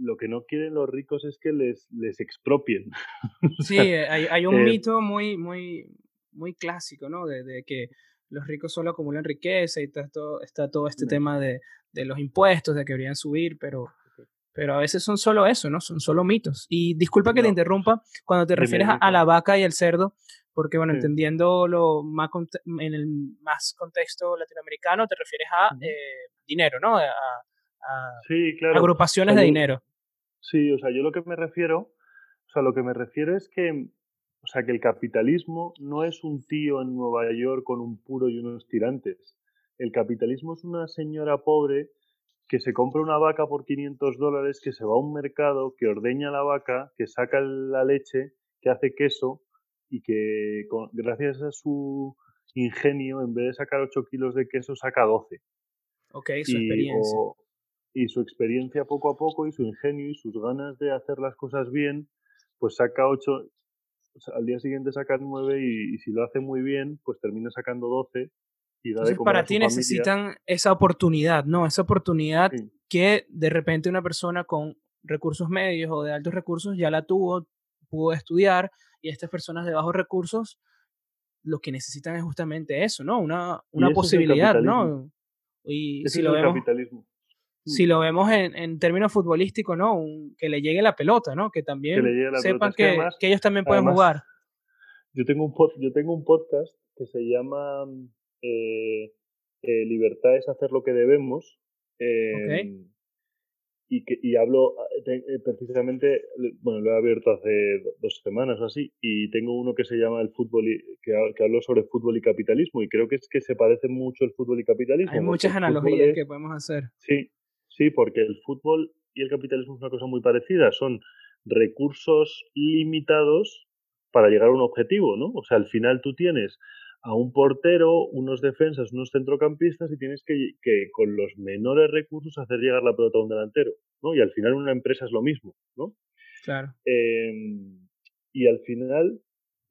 lo que no quieren los ricos es que les, les expropien. (laughs) sí, hay, hay un eh mito muy, muy, muy clásico, ¿no? De, de, que los ricos solo acumulan riqueza y está todo, está todo este tema de, de, los impuestos, de que deberían subir, pero, pero a veces son solo eso, ¿no? Son solo mitos. Y disculpa que te interrumpa, cuando te refieres a, la vaca y el cerdo, porque bueno, entendiendo lo más en el más contexto latinoamericano, te refieres a eh, dinero, ¿no? A, sí, claro. agrupaciones de dinero. Sí, o sea, yo lo que me refiero, o sea, lo que me refiero es que o sea, que el capitalismo no es un tío en Nueva York con un puro y unos tirantes. El capitalismo es una señora pobre que se compra una vaca por 500 dólares, que se va a un mercado, que ordeña la vaca, que saca la leche, que hace queso y que gracias a su ingenio, en vez de sacar 8 kilos de queso, saca 12. Ok, su experiencia. Y su experiencia poco a poco y su ingenio y sus ganas de hacer las cosas bien, pues saca 8, al día siguiente saca 9 y, si lo hace muy bien, pues termina sacando 12 y da Entonces, para ti necesitan esa oportunidad, ¿no? Esa oportunidad que de repente una persona con recursos medios o de altos recursos ya la tuvo, pudo estudiar y estas personas de bajos recursos lo que necesitan es justamente eso, ¿no? Una, una posibilidad, ¿no? Y si lo vemos, capitalismo si lo vemos en, en términos futbolísticos, ¿no? que le llegue la pelota, ¿no? Que también sepan que, que, ellos también pueden jugar. Yo tengo, un yo tengo un podcast que se llama eh, eh, Libertad es hacer lo que debemos. Em, y, que, y hablo eh, precisamente, bueno, lo he abierto hace dos semanas o así, y tengo uno que se llama el fútbol, y, que, que hablo sobre fútbol y capitalismo, y creo que es que se parece mucho el fútbol y capitalismo. Hay muchas analogías que podemos hacer. Sí, Sí, porque el fútbol y el capitalismo es una cosa muy parecida. Son recursos limitados para llegar a un objetivo, ¿no? O sea, al final tú tienes a un portero, unos defensas, unos centrocampistas y tienes que, que, con los menores recursos hacer llegar la pelota a un delantero, ¿no? Y al final una empresa es lo mismo, ¿no? Claro. Em, y al final,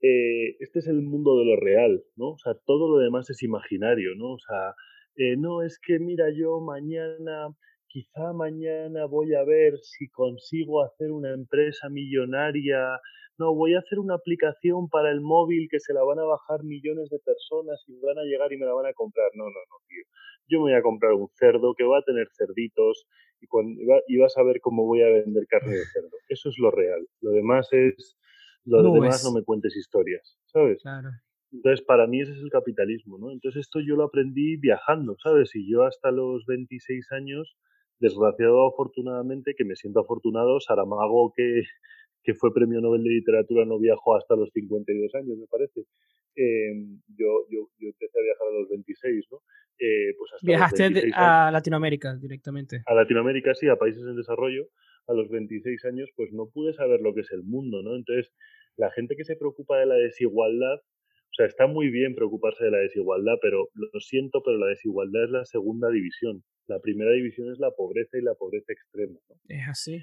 eh, este es el mundo de lo real, ¿no? O sea, todo lo demás es imaginario, ¿no? O sea, eh, no, es que mira, yo mañana quizá mañana voy a ver si consigo hacer una empresa millonaria. No, voy a hacer una aplicación para el móvil que se la van a bajar millones de personas y van a llegar y me la van a comprar. No, no, no, tío. Yo me voy a comprar un cerdo que va a tener cerditos y, cuando, y vas a ver cómo voy a vender carne de cerdo. Eso es lo real. Lo demás es... Lo demás no me cuentes historias, ¿sabes? Claro. Entonces, para mí ese es el capitalismo, ¿no? Entonces, esto yo lo aprendí viajando, ¿sabes? Y yo hasta los 26 años desgraciado afortunadamente, que me siento afortunado, Saramago, que, que fue premio Nobel de Literatura, no viajó hasta los 52 años, me parece. Em, yo, yo, yo, empecé a viajar a los 26, ¿no? Eh, pues hasta Viajaste a Latinoamérica directamente. A Latinoamérica, sí, a países en desarrollo. A los 26 años, pues no pude saber lo que es el mundo, ¿no? Entonces, la gente que se preocupa de la desigualdad, o sea, está muy bien preocuparse de la desigualdad, pero lo siento, pero la desigualdad es la segunda división. La primera división es la pobreza y la pobreza extrema. ¿no? Es así.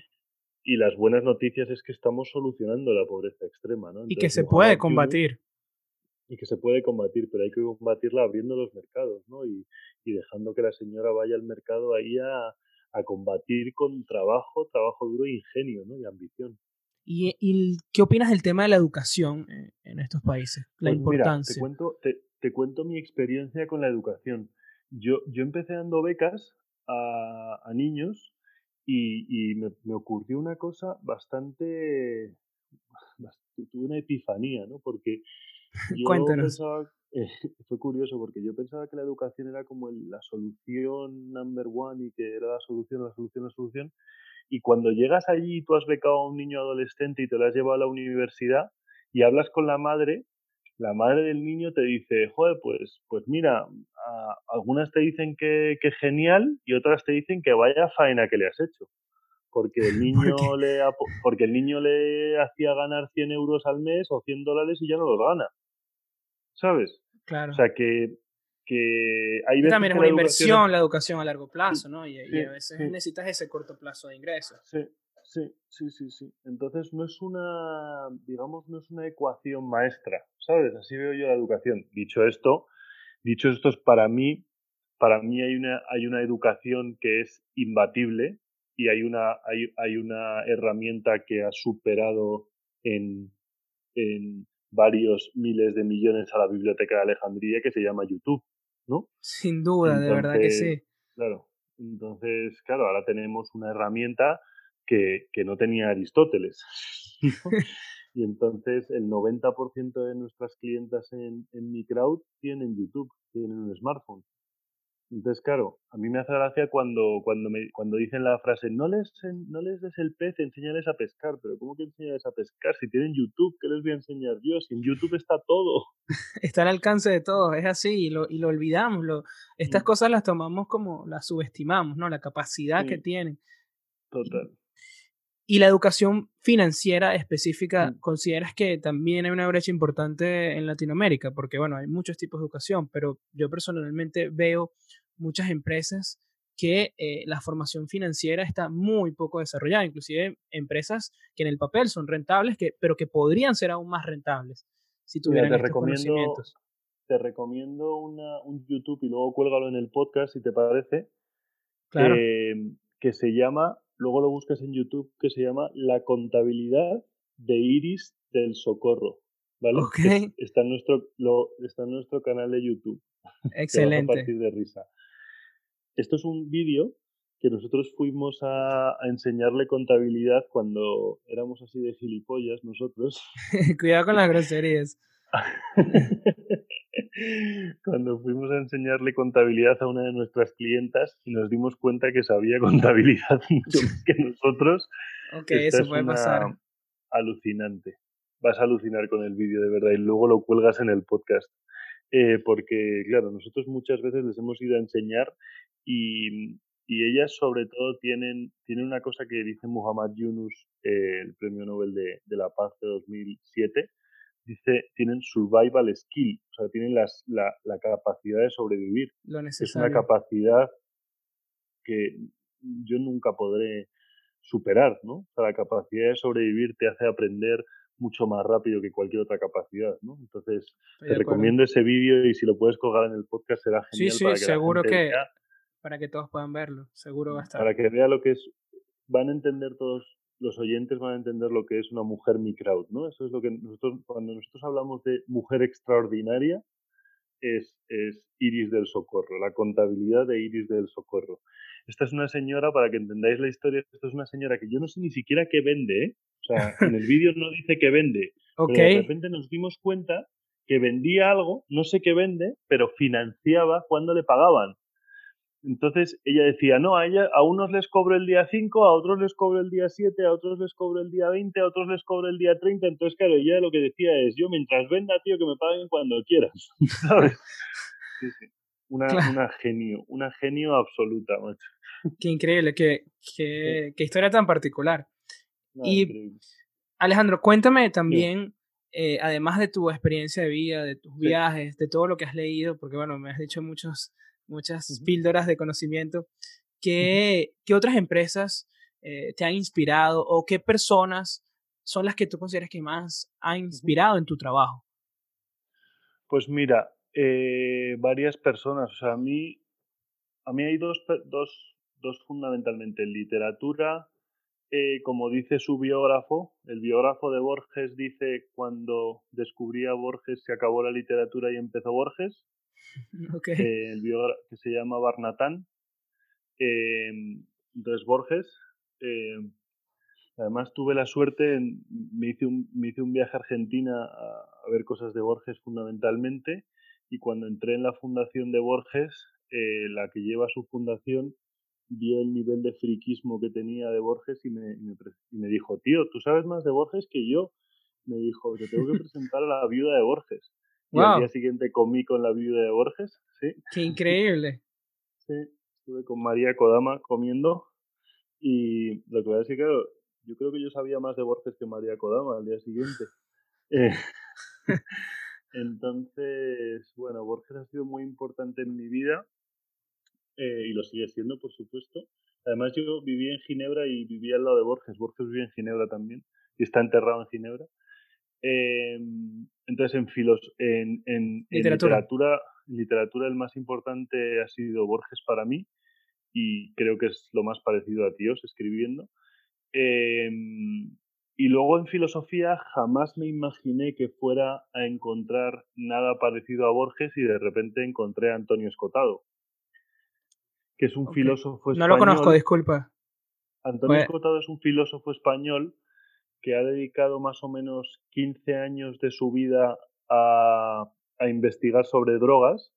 Y las buenas noticias es que estamos solucionando la pobreza extrema. ¿no? y que se puede combatir. Y que se puede combatir, pero hay que combatirla abriendo los mercados ¿no? y, y dejando que la señora vaya al mercado ahí a, a combatir con trabajo, trabajo duro, ingenio ¿no? y ambición. ¿Y, ¿Y, qué opinas del tema de la educación en estos países? La pues importancia. te, cuento, te, te, cuento mi experiencia con la educación. Yo, yo empecé dando becas a, a niños y, y me, me, ocurrió una cosa bastante, tuve una epifanía, ¿no? Porque (laughs) yo pensaba, eh, (laughs) fue curioso porque yo pensaba que la educación era como la solución number one y que era la solución, la solución, la solución. Y cuando llegas allí y tú has becado a un niño adolescente y te lo has llevado a la universidad y hablas con la madre, la madre del niño te dice, joder, pues, pues mira, algunas te dicen que, que, genial y otras te dicen que vaya faena que le has hecho. porque el (laughs) niño le porque el niño le hacía ganar 100 euros al mes o 100 dólares y ya no los gana. ¿Sabes? Claro. O sea que, que hay veces también es que una la educación inversión la educación a largo plazo, ¿no? Y, y sí, a veces sí. necesitas ese corto plazo de ingresos. Sí, sí, sí, sí, sí. Entonces no es una, digamos, no es una ecuación maestra, ¿sabes? Así veo yo la educación. Dicho esto, dicho esto es para mí, para mí hay una, hay una educación que es imbatible y hay una, hay, hay una herramienta que ha superado en, en varios miles de millones a la biblioteca de Alejandría que se llama YouTube, ¿no? Sin duda, de verdad que sí. Claro. Entonces, claro, ahora tenemos una herramienta que, que no tenía Aristóteles. (laughs) ¿no? (laughs) y entonces el 90% de nuestras clientas en, en mi crowd tienen YouTube, tienen un smartphone. Entonces, claro, a mí me hace gracia cuando, cuando, me, cuando dicen la frase, no les, no les des el pez, enséñales a pescar. Pero ¿cómo que enseñarles a pescar? Si tienen YouTube, ¿qué les voy a enseñar yo? Si en YouTube está todo. (laughs) Está al alcance de todos, es así, y lo, y lo olvidamos. Lo, estas Mm. cosas las tomamos como, las subestimamos, ¿no? La capacidad que tienen. Total. Y la educación financiera específica, Mm. ¿consideras que también hay una brecha importante en Latinoamérica? Porque, bueno, hay muchos tipos de educación, pero yo personalmente veo muchas empresas que eh, la formación financiera está muy poco desarrollada, inclusive empresas que en el papel son rentables, que, pero que podrían ser aún más rentables si Mira, tuvieran te estos recomiendo, conocimientos. te recomiendo una, un YouTube y luego cuélgalo en el podcast si te parece, Claro, que, que se llama, luego lo buscas en YouTube, que se llama La contabilidad de Iris del Socorro. ¿Vale? Está, en nuestro, lo, está en nuestro canal de YouTube. (laughs) Te vas a excelente. partir de risa. Esto es un vídeo que nosotros fuimos a, a enseñarle contabilidad cuando éramos así de gilipollas nosotros. (laughs) Cuidado con las groserías. (laughs) cuando fuimos a enseñarle contabilidad a una de nuestras clientas y nos dimos cuenta que sabía (laughs) contabilidad mucho más que nosotros. Ok, Esta eso es puede una pasar. alucinante. Vas a alucinar con el vídeo, de verdad, y luego lo cuelgas en el podcast. Eh, porque, claro, nosotros muchas veces les hemos ido a enseñar y, y ellas sobre todo tienen, tienen una cosa que dice Muhammad Yunus, eh, el Premio Nobel de, de la Paz de 2007, dice, tienen survival skill, o sea, tienen las, la, la capacidad de sobrevivir. Lo Es una necesario. capacidad que yo nunca podré superar, ¿no? O sea, la capacidad de sobrevivir te hace aprender mucho más rápido que cualquier otra capacidad, ¿no? Entonces, Estoy te recomiendo ese vídeo y si lo puedes colgar en el podcast será Sí, genial sí, para que seguro la gente que vea, para que todos puedan verlo. Seguro va a estar. para que vea lo que es, van a entender todos los oyentes van a entender lo que es una mujer mi crowd, ¿no? Eso es lo que nosotros, cuando nosotros hablamos de mujer extraordinaria, es, es Iris del Socorro, la contabilidad de Iris del Socorro. Esta es una señora, para que entendáis la historia, esta es una señora que yo no sé ni siquiera qué vende, ¿eh? O sea, en el vídeo no dice que vende, (laughs) pero de repente nos dimos cuenta que vendía algo, no sé qué vende, pero financiaba cuando le pagaban. Entonces ella decía, no, a, ella, a unos les cobro el día 5, a otros les cobro el día 7, a otros les cobro el día 20, a otros les cobro el día 30. Entonces, claro, ella lo que decía es, yo mientras venda, tío, que me paguen cuando quieras. (laughs) ¿Sabes? Sí, sí. Una, Claro. una genio, una genio absoluta, macho. qué increíble, qué, qué, qué historia tan particular. Y- increíble. Alejandro, cuéntame también, eh, además de tu experiencia de vida, de tus viajes, de todo lo que has leído, porque bueno, me has dicho muchos, muchas píldoras de conocimiento, ¿qué, qué otras empresas eh, te han inspirado o qué personas son las que tú consideras que más han inspirado en tu trabajo? Pues mira, eh, varias personas. O sea, a mí, a mí hay dos, dos, dos fundamentalmente. En literatura, eh, como dice su biógrafo, el biógrafo de Borges dice cuando descubrí a Borges se acabó la literatura y empezó Borges, (laughs) Ok, eh, el que se llama Barnatán. Eh, entonces Borges, eh, además tuve la suerte, me hice un, me hice un viaje a Argentina a, a ver cosas de Borges fundamentalmente y cuando entré en la fundación de Borges, eh, la que lleva su fundación vio el nivel de friquismo que tenía de Borges y me, y me y me dijo, tío, tú sabes más de Borges que yo. Me dijo, te tengo que (laughs) presentar a la viuda de Borges. Y al día siguiente comí con la viuda de Borges, sí, qué (laughs) increíble. sí. Estuve con María Kodama comiendo Y lo que voy a decir, claro, yo creo que yo sabía más de Borges que María Kodama al día siguiente. Eh, (laughs) entonces, bueno, Borges ha sido muy importante en mi vida eh, y lo sigue siendo, por supuesto. Además, yo viví en Ginebra y vivía al lado de Borges. Borges vivía en Ginebra también y está enterrado en Ginebra. Em, entonces, en, filos, en, en, literatura. en literatura, el más importante ha sido Borges para mí y creo que es lo más parecido a Tíos escribiendo. Em, y luego en filosofía jamás me imaginé que fuera a encontrar nada parecido a Borges y de repente encontré a Antonio Escotado, que es un filósofo español. No lo conozco, disculpa. Antonio Escotado es un filósofo español que ha dedicado más o menos 15 años de su vida a, investigar sobre drogas.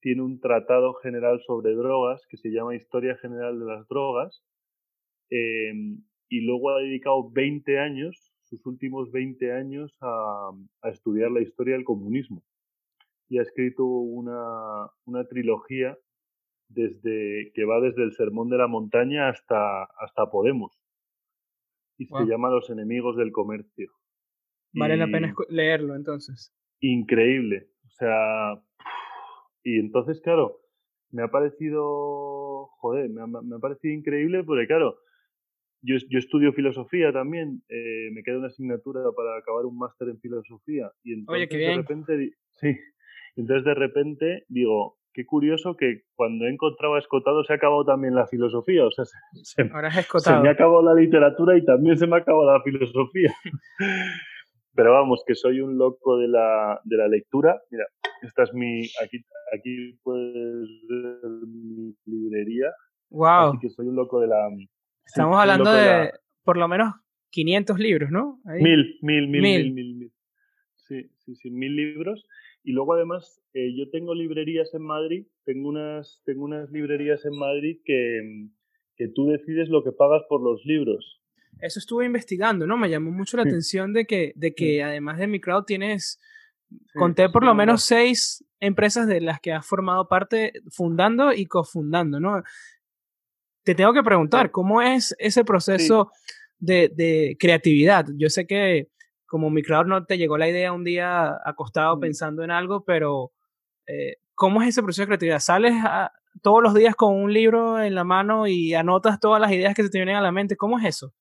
Tiene un tratado general sobre drogas que se llama Historia General de las Drogas. Em, y luego ha dedicado 20 años, sus últimos 20 años, a, estudiar la historia del comunismo. Y ha escrito una, una trilogía desde, que va desde el Sermón de la Montaña hasta, hasta Podemos y se llama Los enemigos del comercio. Vale la pena leerlo entonces. Increíble. O sea, y entonces, claro, me ha parecido, joder, me ha, parecido increíble porque, claro, yo, yo estudio filosofía también, eh, me queda una asignatura para acabar un máster en filosofía. Y entonces, Oye, qué bien. de repente, (laughs) sí, entonces de repente digo, qué curioso que cuando he encontrado a Escotado se ha acabado también la filosofía. O sea, se, Ahora es Escotado. se me ha acabado la literatura y también se me ha acabado la filosofía. (laughs) Pero vamos, que soy un loco de la, de la lectura. Mira, esta es mi. Aquí, aquí puedes ver mi librería. Wow. Así que soy un loco de la. Estamos hablando de, por lo menos 500 libros, ¿no? Mil, mil, mil, mil, mil, mil. Sí, sí, sí, mil libros. Y luego además eh, yo tengo librerías en Madrid, tengo unas, tengo unas librerías en Madrid que, que tú decides lo que pagas por los libros. Eso estuve investigando, ¿no? Me llamó mucho la atención de que, de que además de mi crowd tienes, conté por lo menos seis empresas de las que has formado parte fundando y cofundando, ¿no? Te tengo que preguntar, ¿cómo es ese proceso de, de creatividad? Yo sé que como microdor no te llegó la idea un día acostado mm. pensando en algo, pero eh, ¿cómo es ese proceso de creatividad? ¿Sales todos los días con un libro en la mano y anotas todas las ideas que se te vienen a la mente? ¿Cómo es eso?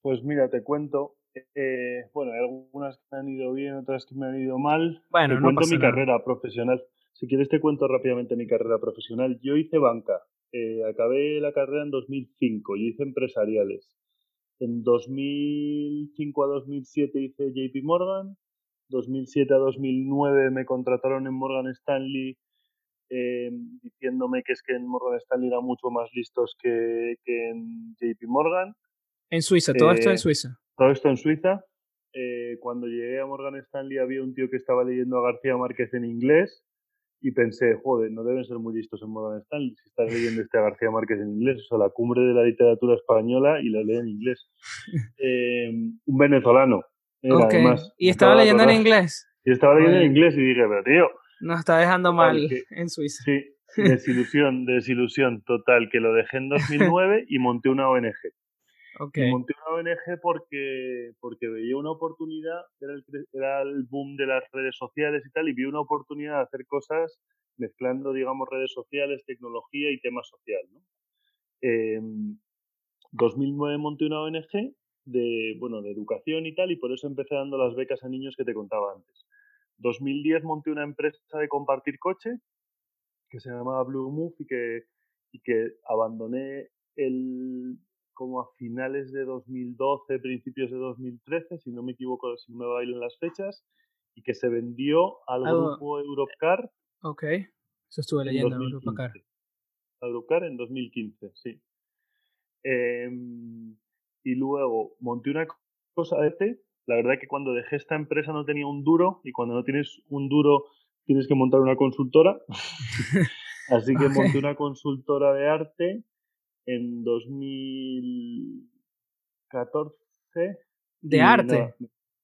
Pues mira, te cuento. Eh, bueno, hay algunas que me han ido bien, otras que me han ido mal. Bueno, te cuento mi carrera profesional. Si quieres te cuento rápidamente mi carrera profesional. Yo hice banca. Eh, acabé la carrera en 2005. Yo hice empresariales. En 2005 a 2007 hice JP Morgan, 2007 a 2009 me contrataron en Morgan Stanley em, diciéndome que es que en Morgan Stanley eran mucho más listos que, en JP Morgan. En Suiza, todo esto en eh, Suiza. Todo esto en Suiza. Eh, cuando llegué a Morgan Stanley había un tío que estaba leyendo a García Márquez en inglés y pensé, joder, no deben ser muy listos en Morgan Stanley si estás leyendo este García Márquez en inglés, o sea, la cumbre de la literatura española y la lee en inglés. (laughs) Em, un venezolano, era, además. ¿Y estaba leyendo en inglés? Y estaba leyendo en inglés y dije, pero tío... Nos está dejando mal en Suiza. Sí, desilusión, desilusión total, que lo dejé en (laughs) 2009 y monté una ONG. Monté una ONG porque, porque veía una oportunidad, era el, era el boom de las redes sociales y tal, y vi una oportunidad de hacer cosas mezclando, digamos, redes sociales, tecnología y tema social. ¿no? 2009 em, monté una ONG de, bueno, de educación y tal, y por eso empecé dando las becas a niños que te contaba antes. 2010 monté una empresa de compartir coche que se llamaba Blue Move y que, y que abandoné el, como a finales de 2012, principios de 2013, si no me equivoco, si no me bailan las fechas, y que se vendió al grupo Europcar. Ok, eso estuve leyendo, Europcar. Europcar en 2015, sí. Em, y luego monté una cosa de este. La verdad que cuando dejé esta empresa no tenía un duro, y cuando no tienes un duro tienes que montar una consultora. (laughs) Así que monté una consultora de arte en 2014. ¿De arte?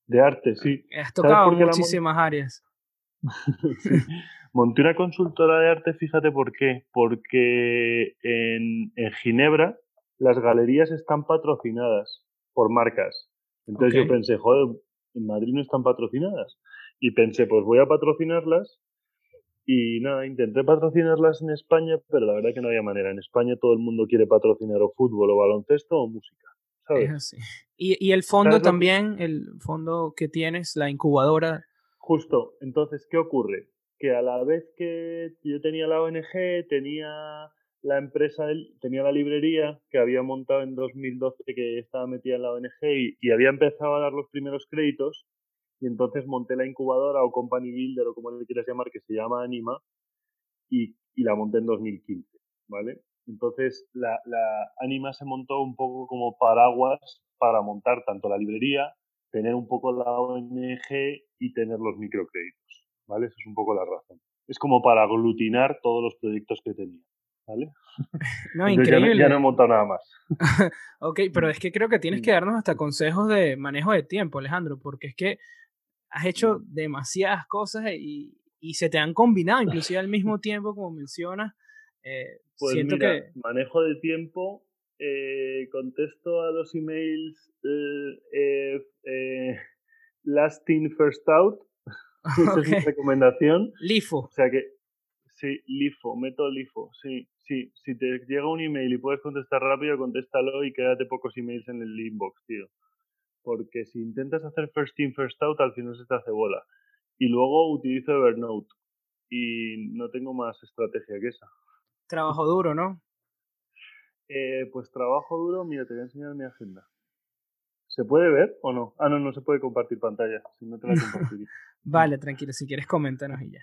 de arte, sí. Has tocado muchísimas áreas. (laughs) Monté una consultora de arte, fíjate por qué. Porque en, en Ginebra las galerías están patrocinadas por marcas. Entonces yo pensé, joder, en Madrid no están patrocinadas. Y pensé, pues voy a patrocinarlas. Y nada, intenté patrocinarlas en España, pero la verdad que no había manera. En España todo el mundo quiere patrocinar o fútbol o baloncesto o música. ¿sabes? Es así. Y, y el fondo también, el fondo que tienes, la incubadora. Justo. Entonces, ¿qué ocurre? Que a la vez que yo tenía la ONG, tenía la empresa, tenía la librería que había montado en 2012 que estaba metida en la ONG y, había empezado a dar los primeros créditos y entonces monté la incubadora o company builder o como le quieras llamar que se llama Anima y, la monté en 2015, ¿vale? Entonces la, la Anima se montó un poco como paraguas para montar tanto la librería, tener un poco la ONG y tener los microcréditos, ¿vale? Esa es un poco la razón. Es como para aglutinar todos los proyectos que tenía. ¿vale? No, increíble. Ya no, he montado nada más. (laughs) ok, pero es que creo que tienes que darnos hasta consejos de manejo de tiempo, Alejandro, porque es que has hecho demasiadas cosas y, y se te han combinado, inclusive al mismo tiempo, como mencionas. Eh, pues siento mira, que... manejo de tiempo, eh, contesto a los emails eh, eh last in, first out. (laughs) (laughs) Esa es mi recomendación. LIFO. O sea que, sí, LIFO, método LIFO, sí sí, si te llega un email y puedes contestar rápido, contéstalo y quédate pocos emails en el inbox, tío. Porque si intentas hacer first in, first out, al final se te hace bola. Y luego utilizo Evernote y no tengo más estrategia que esa. Trabajo duro, ¿no? Eh, pues trabajo duro, mira, te voy a enseñar mi agenda. ¿Se puede ver o no? Ah, no, no se puede compartir pantalla, si no te la compartiría. (laughs) vale, tranquilo, si quieres coméntanos y ya.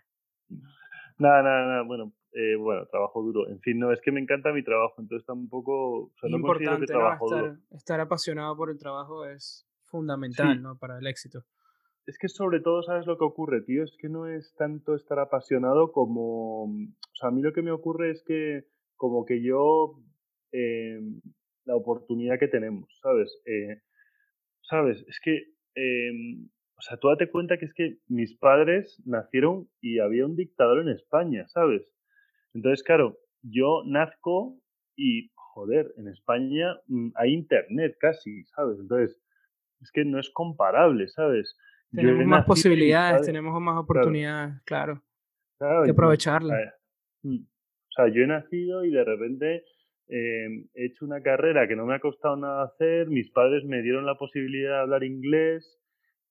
Nada, nada, nada, bueno, eh, bueno, trabajo duro. En fin, no, es que me encanta mi trabajo, entonces tampoco... O sea, no Importante, que ¿no? estar, estar, apasionado por el trabajo es fundamental, ¿no? Para el éxito. Es que sobre todo, ¿sabes lo que ocurre, tío? Es que no es tanto estar apasionado como... O sea, a mí lo que me ocurre es que como que yo... Eh, la oportunidad que tenemos, ¿sabes? Eh, ¿Sabes? Es que... Eh, o sea, tú date cuenta que es que mis padres nacieron y había un dictador en España, ¿sabes? Entonces, claro, yo nazco y, joder, en España mm, hay internet casi, ¿sabes? Entonces, es que no es comparable, ¿sabes? Tenemos más posibilidades, tenemos más oportunidades, claro. claro. que aprovecharlas. Mm, o sea, yo he nacido y de repente em, he hecho una carrera que no me ha costado nada hacer, mis padres me dieron la posibilidad de hablar inglés,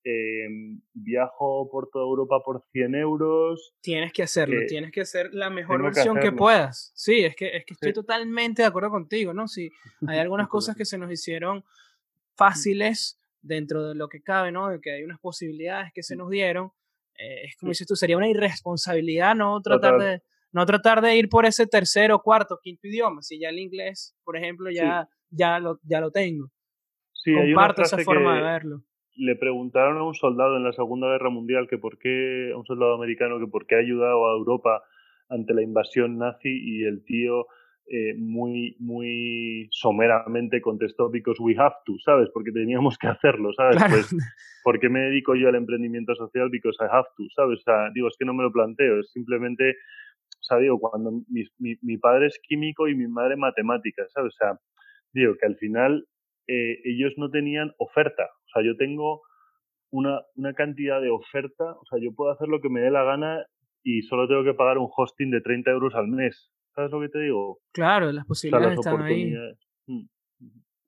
Em, viajo por toda Europa por 100 euros. Tienes que hacerlo, tienes que hacer la mejor versión que, puedas. Sí, es que, es que estoy totalmente de acuerdo contigo, ¿no? Si hay algunas (laughs) cosas que se nos hicieron fáciles dentro de lo que cabe, ¿no? De que hay unas posibilidades que se nos dieron. Eh, es como dices tú, sería una irresponsabilidad no tratar de no tratar de ir por ese tercero, cuarto, quinto idioma. Si ya el inglés, por ejemplo, ya, ya, lo, ya lo tengo. Sí, Comparto esa forma de verlo le preguntaron a un soldado en la Segunda Guerra Mundial que por qué, a un soldado americano, que por qué ha ayudado a Europa ante la invasión nazi y el tío eh, muy, muy someramente contestó, because we have to, ¿sabes? Porque teníamos que hacerlo, ¿sabes? Pues, (laughs) ¿por qué me dedico yo al emprendimiento social? Because I have to, ¿sabes? O sea, digo, es que no me lo planteo, es simplemente, o sea, digo, cuando mi, mi, mi padre es químico y mi madre matemática, ¿sabes? O sea, digo, que al final eh, ellos no tenían oferta. O sea, yo tengo una, una cantidad de oferta, o sea, yo puedo hacer lo que me dé la gana y solo tengo que pagar un hosting de 30 euros al mes. ¿Sabes lo que te digo? Claro, las posibilidades están ahí. Mm,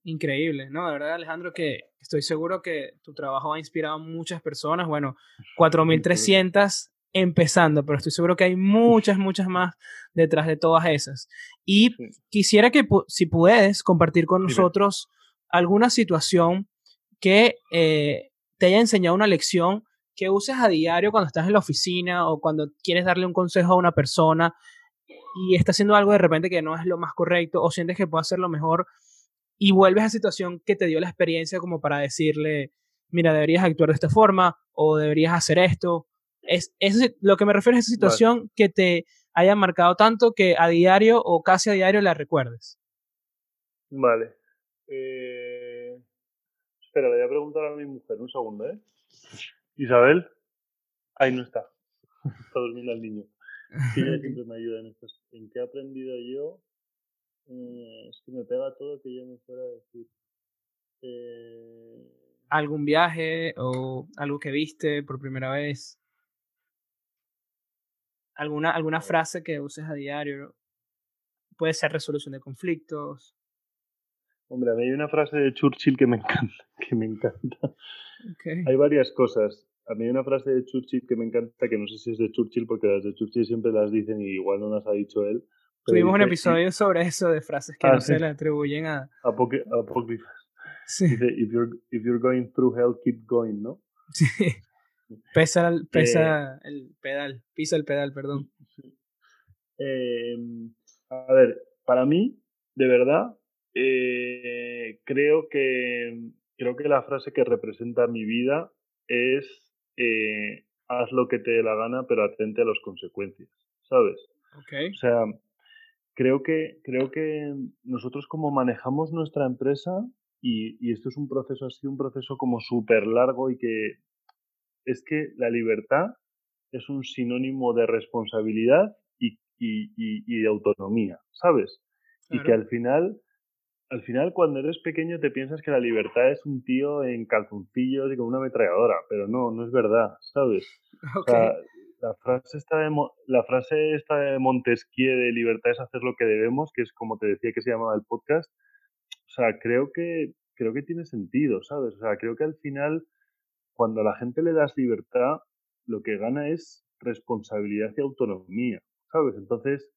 Increíble, ¿no? De verdad, Alejandro, que estoy seguro que tu trabajo ha inspirado a muchas personas. Bueno, (laughs) 4.300 empezando, pero estoy seguro que hay muchas, muchas (laughs) más detrás de todas esas. Y quisiera que, si puedes, compartir con nosotros alguna situación que eh, te haya enseñado una lección que uses a diario cuando estás en la oficina o cuando quieres darle un consejo a una persona y está haciendo algo de repente que no es lo más correcto o sientes que puede hacerlo mejor y vuelves a esa situación que te dio la experiencia como para decirle, mira, deberías actuar de esta forma o deberías hacer esto. Es, es lo que me refiero a esa situación que te haya marcado tanto que a diario o casi a diario la recuerdes. Vale. Eh... Espera, le voy a preguntar a mi mujer, un segundo, ¿eh? Isabel. Ahí no está. Está durmiendo el niño. Ella (laughs) siempre me ayuda en. ¿En qué he aprendido yo? Eh, es que me pega todo que yo me fuera a decir. Eh, ¿Algún viaje o algo que viste por primera vez? ¿Alguna, alguna frase que uses a diario? Puede ser resolución de conflictos. Hombre, a mí hay una frase de Churchill que me (laughs) encanta. Que me encanta. Hay varias cosas. A mí hay una frase de Churchill que me encanta, que no sé si es de Churchill, porque las de Churchill siempre las dicen y igual no las ha dicho él. Tuvimos un episodio sobre eso, de frases que ah, no se le atribuyen a... Apócrifas. Sí. Dice, if you're, if you're going through hell, keep going, ¿no? (laughs) Sí. Pesa, pesa eh, el pedal, pisa el pedal, perdón. Em, a ver, para mí, de verdad, eh, creo que creo que la frase que representa mi vida es eh, haz lo que te dé la gana, pero atente a las consecuencias, ¿sabes? Okay. O sea, creo que, creo que nosotros como manejamos nuestra empresa, y, y esto es un proceso, ha sido un proceso como súper largo y que es que la libertad es un sinónimo de responsabilidad y, y, y de autonomía, ¿sabes? Y que al final al final cuando eres pequeño te piensas que la libertad es un tío en calzoncillos y con una ametralladora, pero no, no es verdad, ¿sabes? (laughs) la frase está de la frase esta de Montesquieu de libertad es hacer lo que debemos, que es como te decía que se llamaba el podcast. O sea, creo que creo que tiene sentido, ¿sabes? O sea, creo que al final cuando a la gente le das libertad, lo que gana es responsabilidad y autonomía, ¿sabes? Entonces,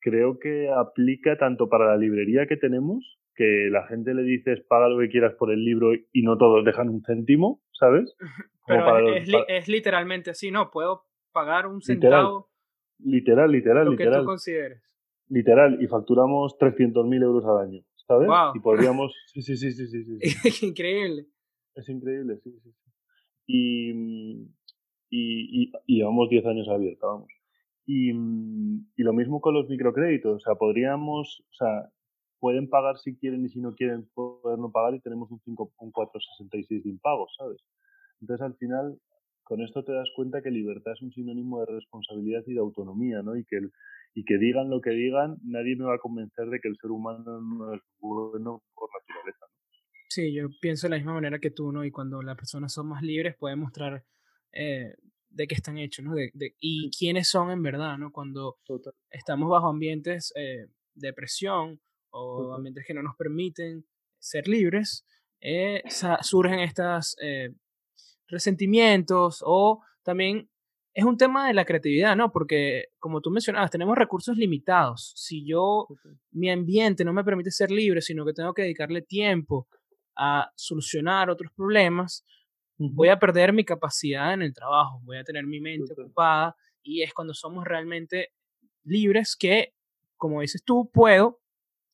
creo que aplica tanto para la librería que tenemos que la gente le dices paga lo que quieras por el libro y no todos dejan un céntimo, ¿sabes? Pero es, literalmente así, ¿no? Puedo pagar un centavo. Literal, literal, lo literal. que tú consideres. Literal, y facturamos 300.000 euros al año, ¿sabes? Y podríamos... (laughs) Sí, sí, sí, sí, sí. sí. increíble. Es increíble, sí, sí. Y, y, y, y llevamos 10 años abiertos, vamos. Y, y, lo mismo con los microcréditos, o sea, podríamos, o sea, pueden pagar si quieren y si no quieren poder no pagar y tenemos un, 5, un 466 de impagos, ¿sabes? Entonces al final con esto te das cuenta que libertad es un sinónimo de responsabilidad y de autonomía, ¿no? Y que, y que digan lo que digan, nadie me va a convencer de que el ser humano no es bueno por naturaleza. Sí, yo pienso de la misma manera que tú, ¿no? Y cuando las personas son más libres pueden mostrar eh, de qué están hechos, ¿no? De, y quiénes son en verdad, ¿no? Cuando estamos bajo ambientes eh, de presión o ambientes que no nos permiten ser libres, eh, surgen estos eh, resentimientos o también es un tema de la creatividad, ¿no? Porque como tú mencionabas, tenemos recursos limitados. Si yo, mi ambiente no me permite ser libre, sino que tengo que dedicarle tiempo a solucionar otros problemas, voy a perder mi capacidad en el trabajo, voy a tener mi mente ocupada y es cuando somos realmente libres que, como dices tú, puedo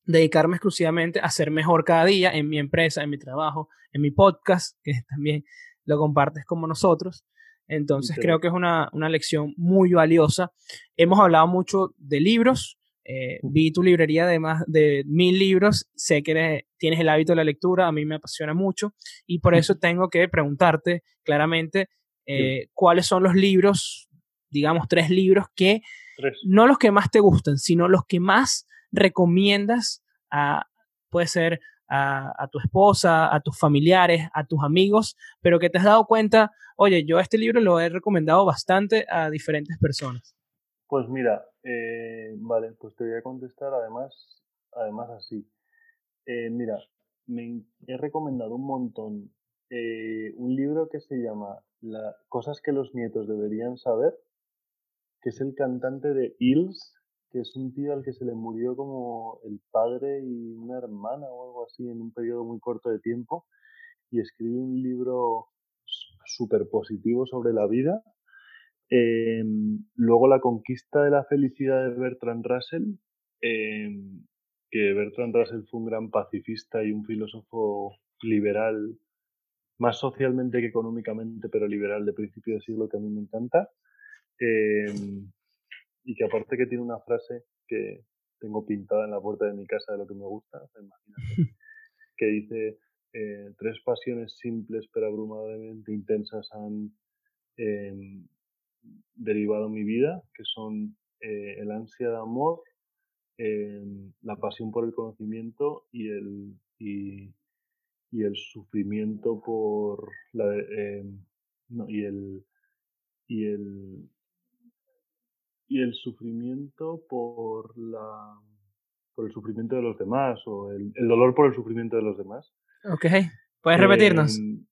dedicarme exclusivamente a ser mejor cada día en mi empresa, en mi trabajo, en mi podcast, que (laughs) también lo compartes como nosotros. Entonces creo que es una, una, lección muy valiosa. Hemos hablado mucho de libros. Eh, vi tu librería de más de mil libros. Sé que tienes el hábito de la lectura. A mí me apasiona mucho. Y por eso (laughs) tengo que preguntarte claramente eh, cuáles son los libros, digamos tres libros que no los que más te gustan, sino los que más recomiendas a, puede ser a, tu esposa, a tus familiares, a tus amigos, pero que te has dado cuenta, oye, yo este libro lo he recomendado bastante a diferentes personas? Pues mira, eh, vale, pues te voy a contestar además, además así. Eh, mira, me he recomendado un montón eh, un libro que se llama la, Cosas que los nietos deberían saber, que es el cantante de Hills, que es un tío al que se le murió como el padre y una hermana o algo así en un periodo muy corto de tiempo y escribe un libro súper positivo sobre la vida. Em, luego La conquista de la felicidad de Bertrand Russell, em, que Bertrand Russell fue un gran pacifista y un filósofo liberal, más socialmente que económicamente, pero liberal de principio de siglo que a mí me encanta. Em, y que aparte que tiene una frase que tengo pintada en la puerta de mi casa de lo que me gusta, imagínate, (laughs) que dice, eh, tres pasiones simples pero abrumadoramente intensas han em, derivado mi vida, que son eh, el ansia de amor, em, la pasión por el conocimiento y el, y, el sufrimiento por la... Em, y el... Y el y el sufrimiento por la por el sufrimiento de los demás o el, dolor por el sufrimiento de los demás. Ok, ¿puedes repetirnos? Em,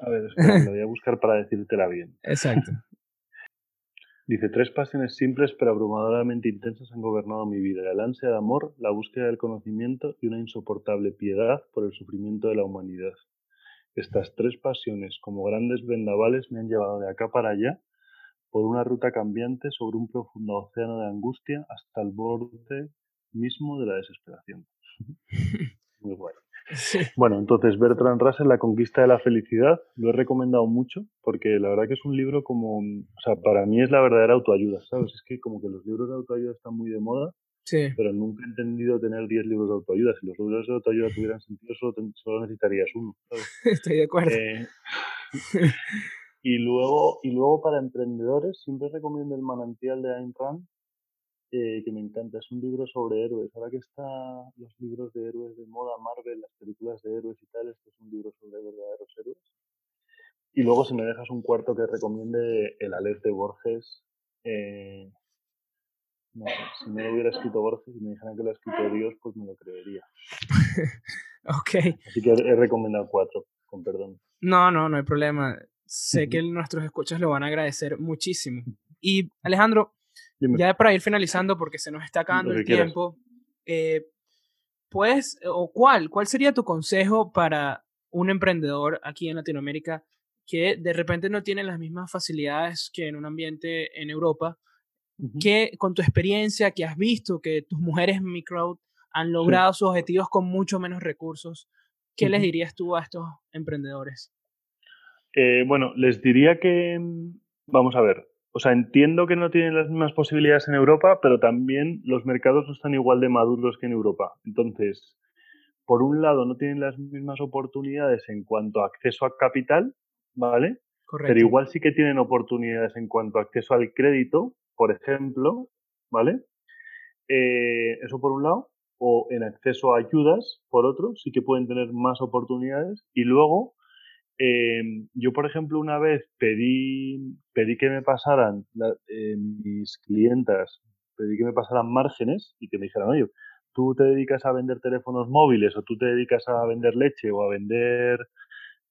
a ver, espera, lo voy a buscar para decírtela bien. (laughs) Exacto. (laughs) Dice, tres pasiones simples pero abrumadoramente intensas han gobernado mi vida. El ansia de amor, la búsqueda del conocimiento y una insoportable piedad por el sufrimiento de la humanidad. Estas tres pasiones, como grandes vendavales, me han llevado de acá para allá por una ruta cambiante sobre un profundo océano de angustia hasta el borde mismo de la desesperación. Muy guay. (laughs) Bueno, entonces Bertrand Russell, La conquista de la felicidad, lo he recomendado mucho porque la verdad que es un libro como, o sea, para mí es la verdadera autoayuda, ¿sabes? Es que como que los libros de autoayuda están muy de moda, sí. pero nunca he entendido tener 10 libros de autoayuda. Si los libros de autoayuda tuvieran sentido, solo, necesitarías uno. (laughs) Estoy de acuerdo. Eh, (laughs) y, luego, y luego para emprendedores siempre recomiendo el manantial de Ayn Rand, eh, que me encanta. Es un libro sobre héroes. Ahora que están los libros de héroes de moda, Marvel, las películas de héroes y tal, este es un libro sobre verdaderos héroes. Y luego si me dejas un cuarto que recomiende, El Aleph de Borges. Eh, no, si no lo hubiera escrito Borges y me dijeran que lo ha escrito Dios, pues me lo creería. (laughs) ok. Así que he recomendado cuatro, con perdón. No, no, no hay problema. Sé que nuestros escuchas lo van a agradecer muchísimo. Y Alejandro, ya para ir finalizando, porque se nos está acabando el tiempo, eh, ¿puedes, o cuál, cuál sería tu consejo para un emprendedor aquí en Latinoamérica que de repente no tiene las mismas facilidades que en un ambiente en Europa? que con tu experiencia, que has visto que tus mujeres micro han logrado sus objetivos con mucho menos recursos, ¿qué les dirías tú a estos emprendedores? Eh, bueno, les diría que, vamos a ver, o sea, entiendo que no tienen las mismas posibilidades en Europa, pero también los mercados no están igual de maduros que en Europa. Entonces, por un lado, no tienen las mismas oportunidades en cuanto a acceso a capital, ¿vale? Correcto. Pero igual sí que tienen oportunidades en cuanto a acceso al crédito, por ejemplo, ¿vale? Eh, eso por un lado, o en acceso a ayudas, por otro, sí que pueden tener más oportunidades. Y luego, Em, yo, por ejemplo, una vez pedí, pedí que me pasaran eh, mis clientas, pedí que me pasaran márgenes y que me dijeran, oye, tú te dedicas a vender teléfonos móviles o tú te dedicas a vender leche o a vender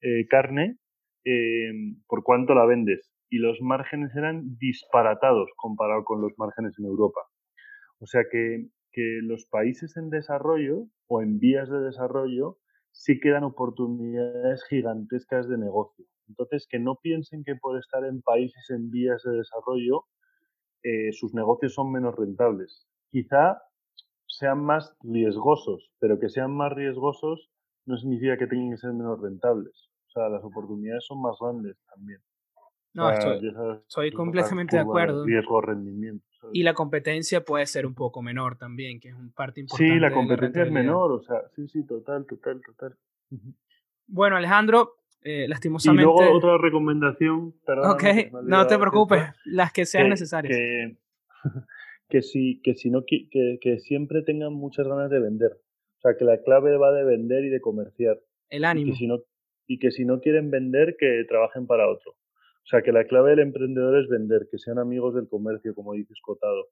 eh, carne, em, ¿por cuánto la vendes? Y los márgenes eran disparatados comparado con los márgenes en Europa. O sea que, que los países en desarrollo o en vías de desarrollo sí quedan oportunidades gigantescas de negocio. Entonces, que no piensen que por estar en países en vías de desarrollo, eh, sus negocios son menos rentables. Quizá sean más riesgosos, pero que sean más riesgosos no significa que tengan que ser menos rentables. O sea, las oportunidades son más grandes también. No, estoy, completamente de acuerdo. Riesgo-rendimiento. Y la competencia puede ser un poco menor también, que es un parte importante. Sí, la competencia es menor, o sea, sí, sí, total, total, total. Bueno, Alejandro, eh, lastimosamente. Y luego otra recomendación, perdón. Ok, no te preocupes, las que sean necesarias. Que, (laughs) que, si, que, si no, que, que siempre tengan muchas ganas de vender. O sea, que la clave va de vender y de comerciar. El ánimo. Y que si no, y que si no quieren vender, que trabajen para otro. O sea, que la clave del emprendedor es vender, que sean amigos del comercio, como dices Cotado.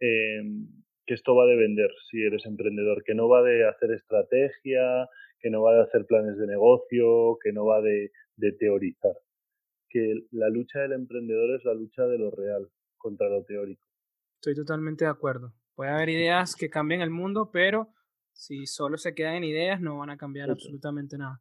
Em, que esto va de vender si eres emprendedor, que no va de hacer estrategia, que no va de hacer planes de negocio, que no va de, teorizar. Que la lucha del emprendedor es la lucha de lo real contra lo teórico. Estoy totalmente de acuerdo. Puede haber ideas que cambien el mundo, pero si solo se quedan en ideas no van a cambiar absolutamente nada.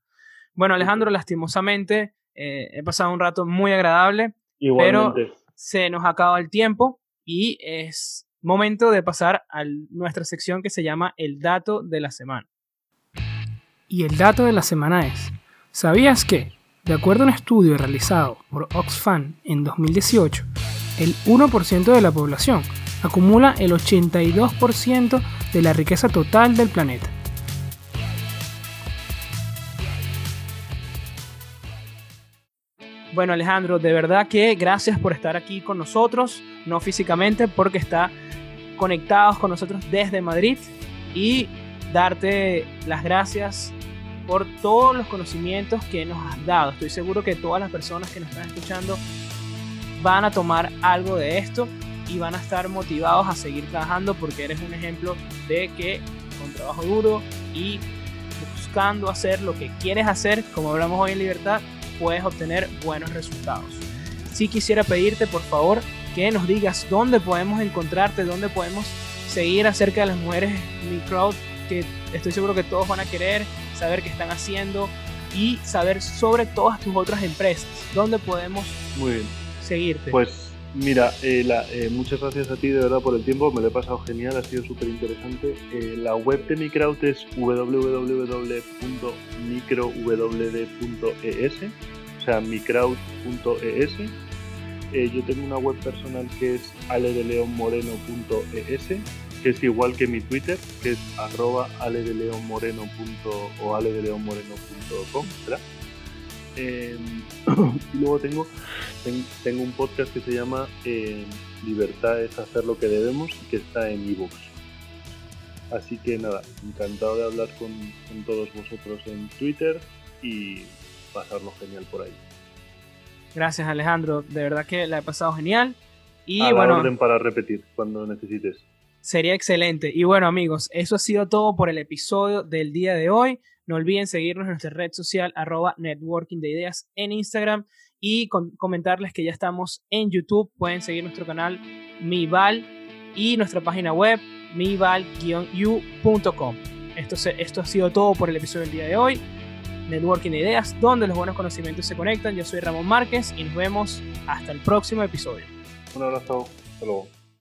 Bueno, Alejandro, lastimosamente eh, he pasado un rato muy agradable, pero se nos acaba el tiempo y es momento de pasar a nuestra sección que se llama El Dato de la Semana. Y el dato de la semana es, ¿sabías que, de acuerdo a un estudio realizado por Oxfam en 2018, el 1% de la población acumula el 82% de la riqueza total del planeta? Bueno, Alejandro, de verdad que gracias por estar aquí con nosotros, no físicamente, porque está conectados con nosotros desde Madrid y darte las gracias por todos los conocimientos que nos has dado. Estoy seguro que todas las personas que nos están escuchando van a tomar algo de esto y van a estar motivados a seguir trabajando porque eres un ejemplo de que con trabajo duro y buscando hacer lo que quieres hacer, como hablamos hoy en libertad, puedes obtener buenos resultados. Si quisiera pedirte, por favor, que nos digas dónde podemos encontrarte, dónde podemos seguir acerca de las mujeres Mi Crowd, que estoy seguro que todos van a querer saber qué están haciendo y saber sobre todas tus otras empresas, dónde podemos Muy bien. seguirte. Pues Mira, eh, eh, muchas gracias a ti de verdad por el tiempo, me lo he pasado genial, ha sido súper interesante. Eh, la web de Microwd es www.microwd.es, o sea, microwd.es. yo tengo una web personal que es aledeleonmoreno.es, que es igual que mi Twitter, que es arroba aledeleonmoreno. o aledeleonmoreno.com, ¿verdad? Em, (clears throat) y luego tengo, tengo un podcast que se llama eh, Libertad es hacer lo que debemos y que está en ebooks. Así que nada, encantado de hablar con, todos vosotros en Twitter y pasarlo genial por ahí. Gracias Alejandro, de verdad que la he pasado genial. Y A bueno, orden para repetir cuando necesites. Sería excelente. Y bueno amigos, eso ha sido todo por el episodio del día de hoy. No olviden seguirnos en nuestra red social arroba networking de ideas en Instagram y comentarles que ya estamos en YouTube. Pueden seguir nuestro canal Mival y nuestra página web mival-u.com. Esto, esto ha sido todo por el episodio del día de hoy. Networking de Ideas, donde los buenos conocimientos se conectan. Yo soy Ramón Márquez y nos vemos hasta el próximo episodio. Un abrazo. Hasta luego.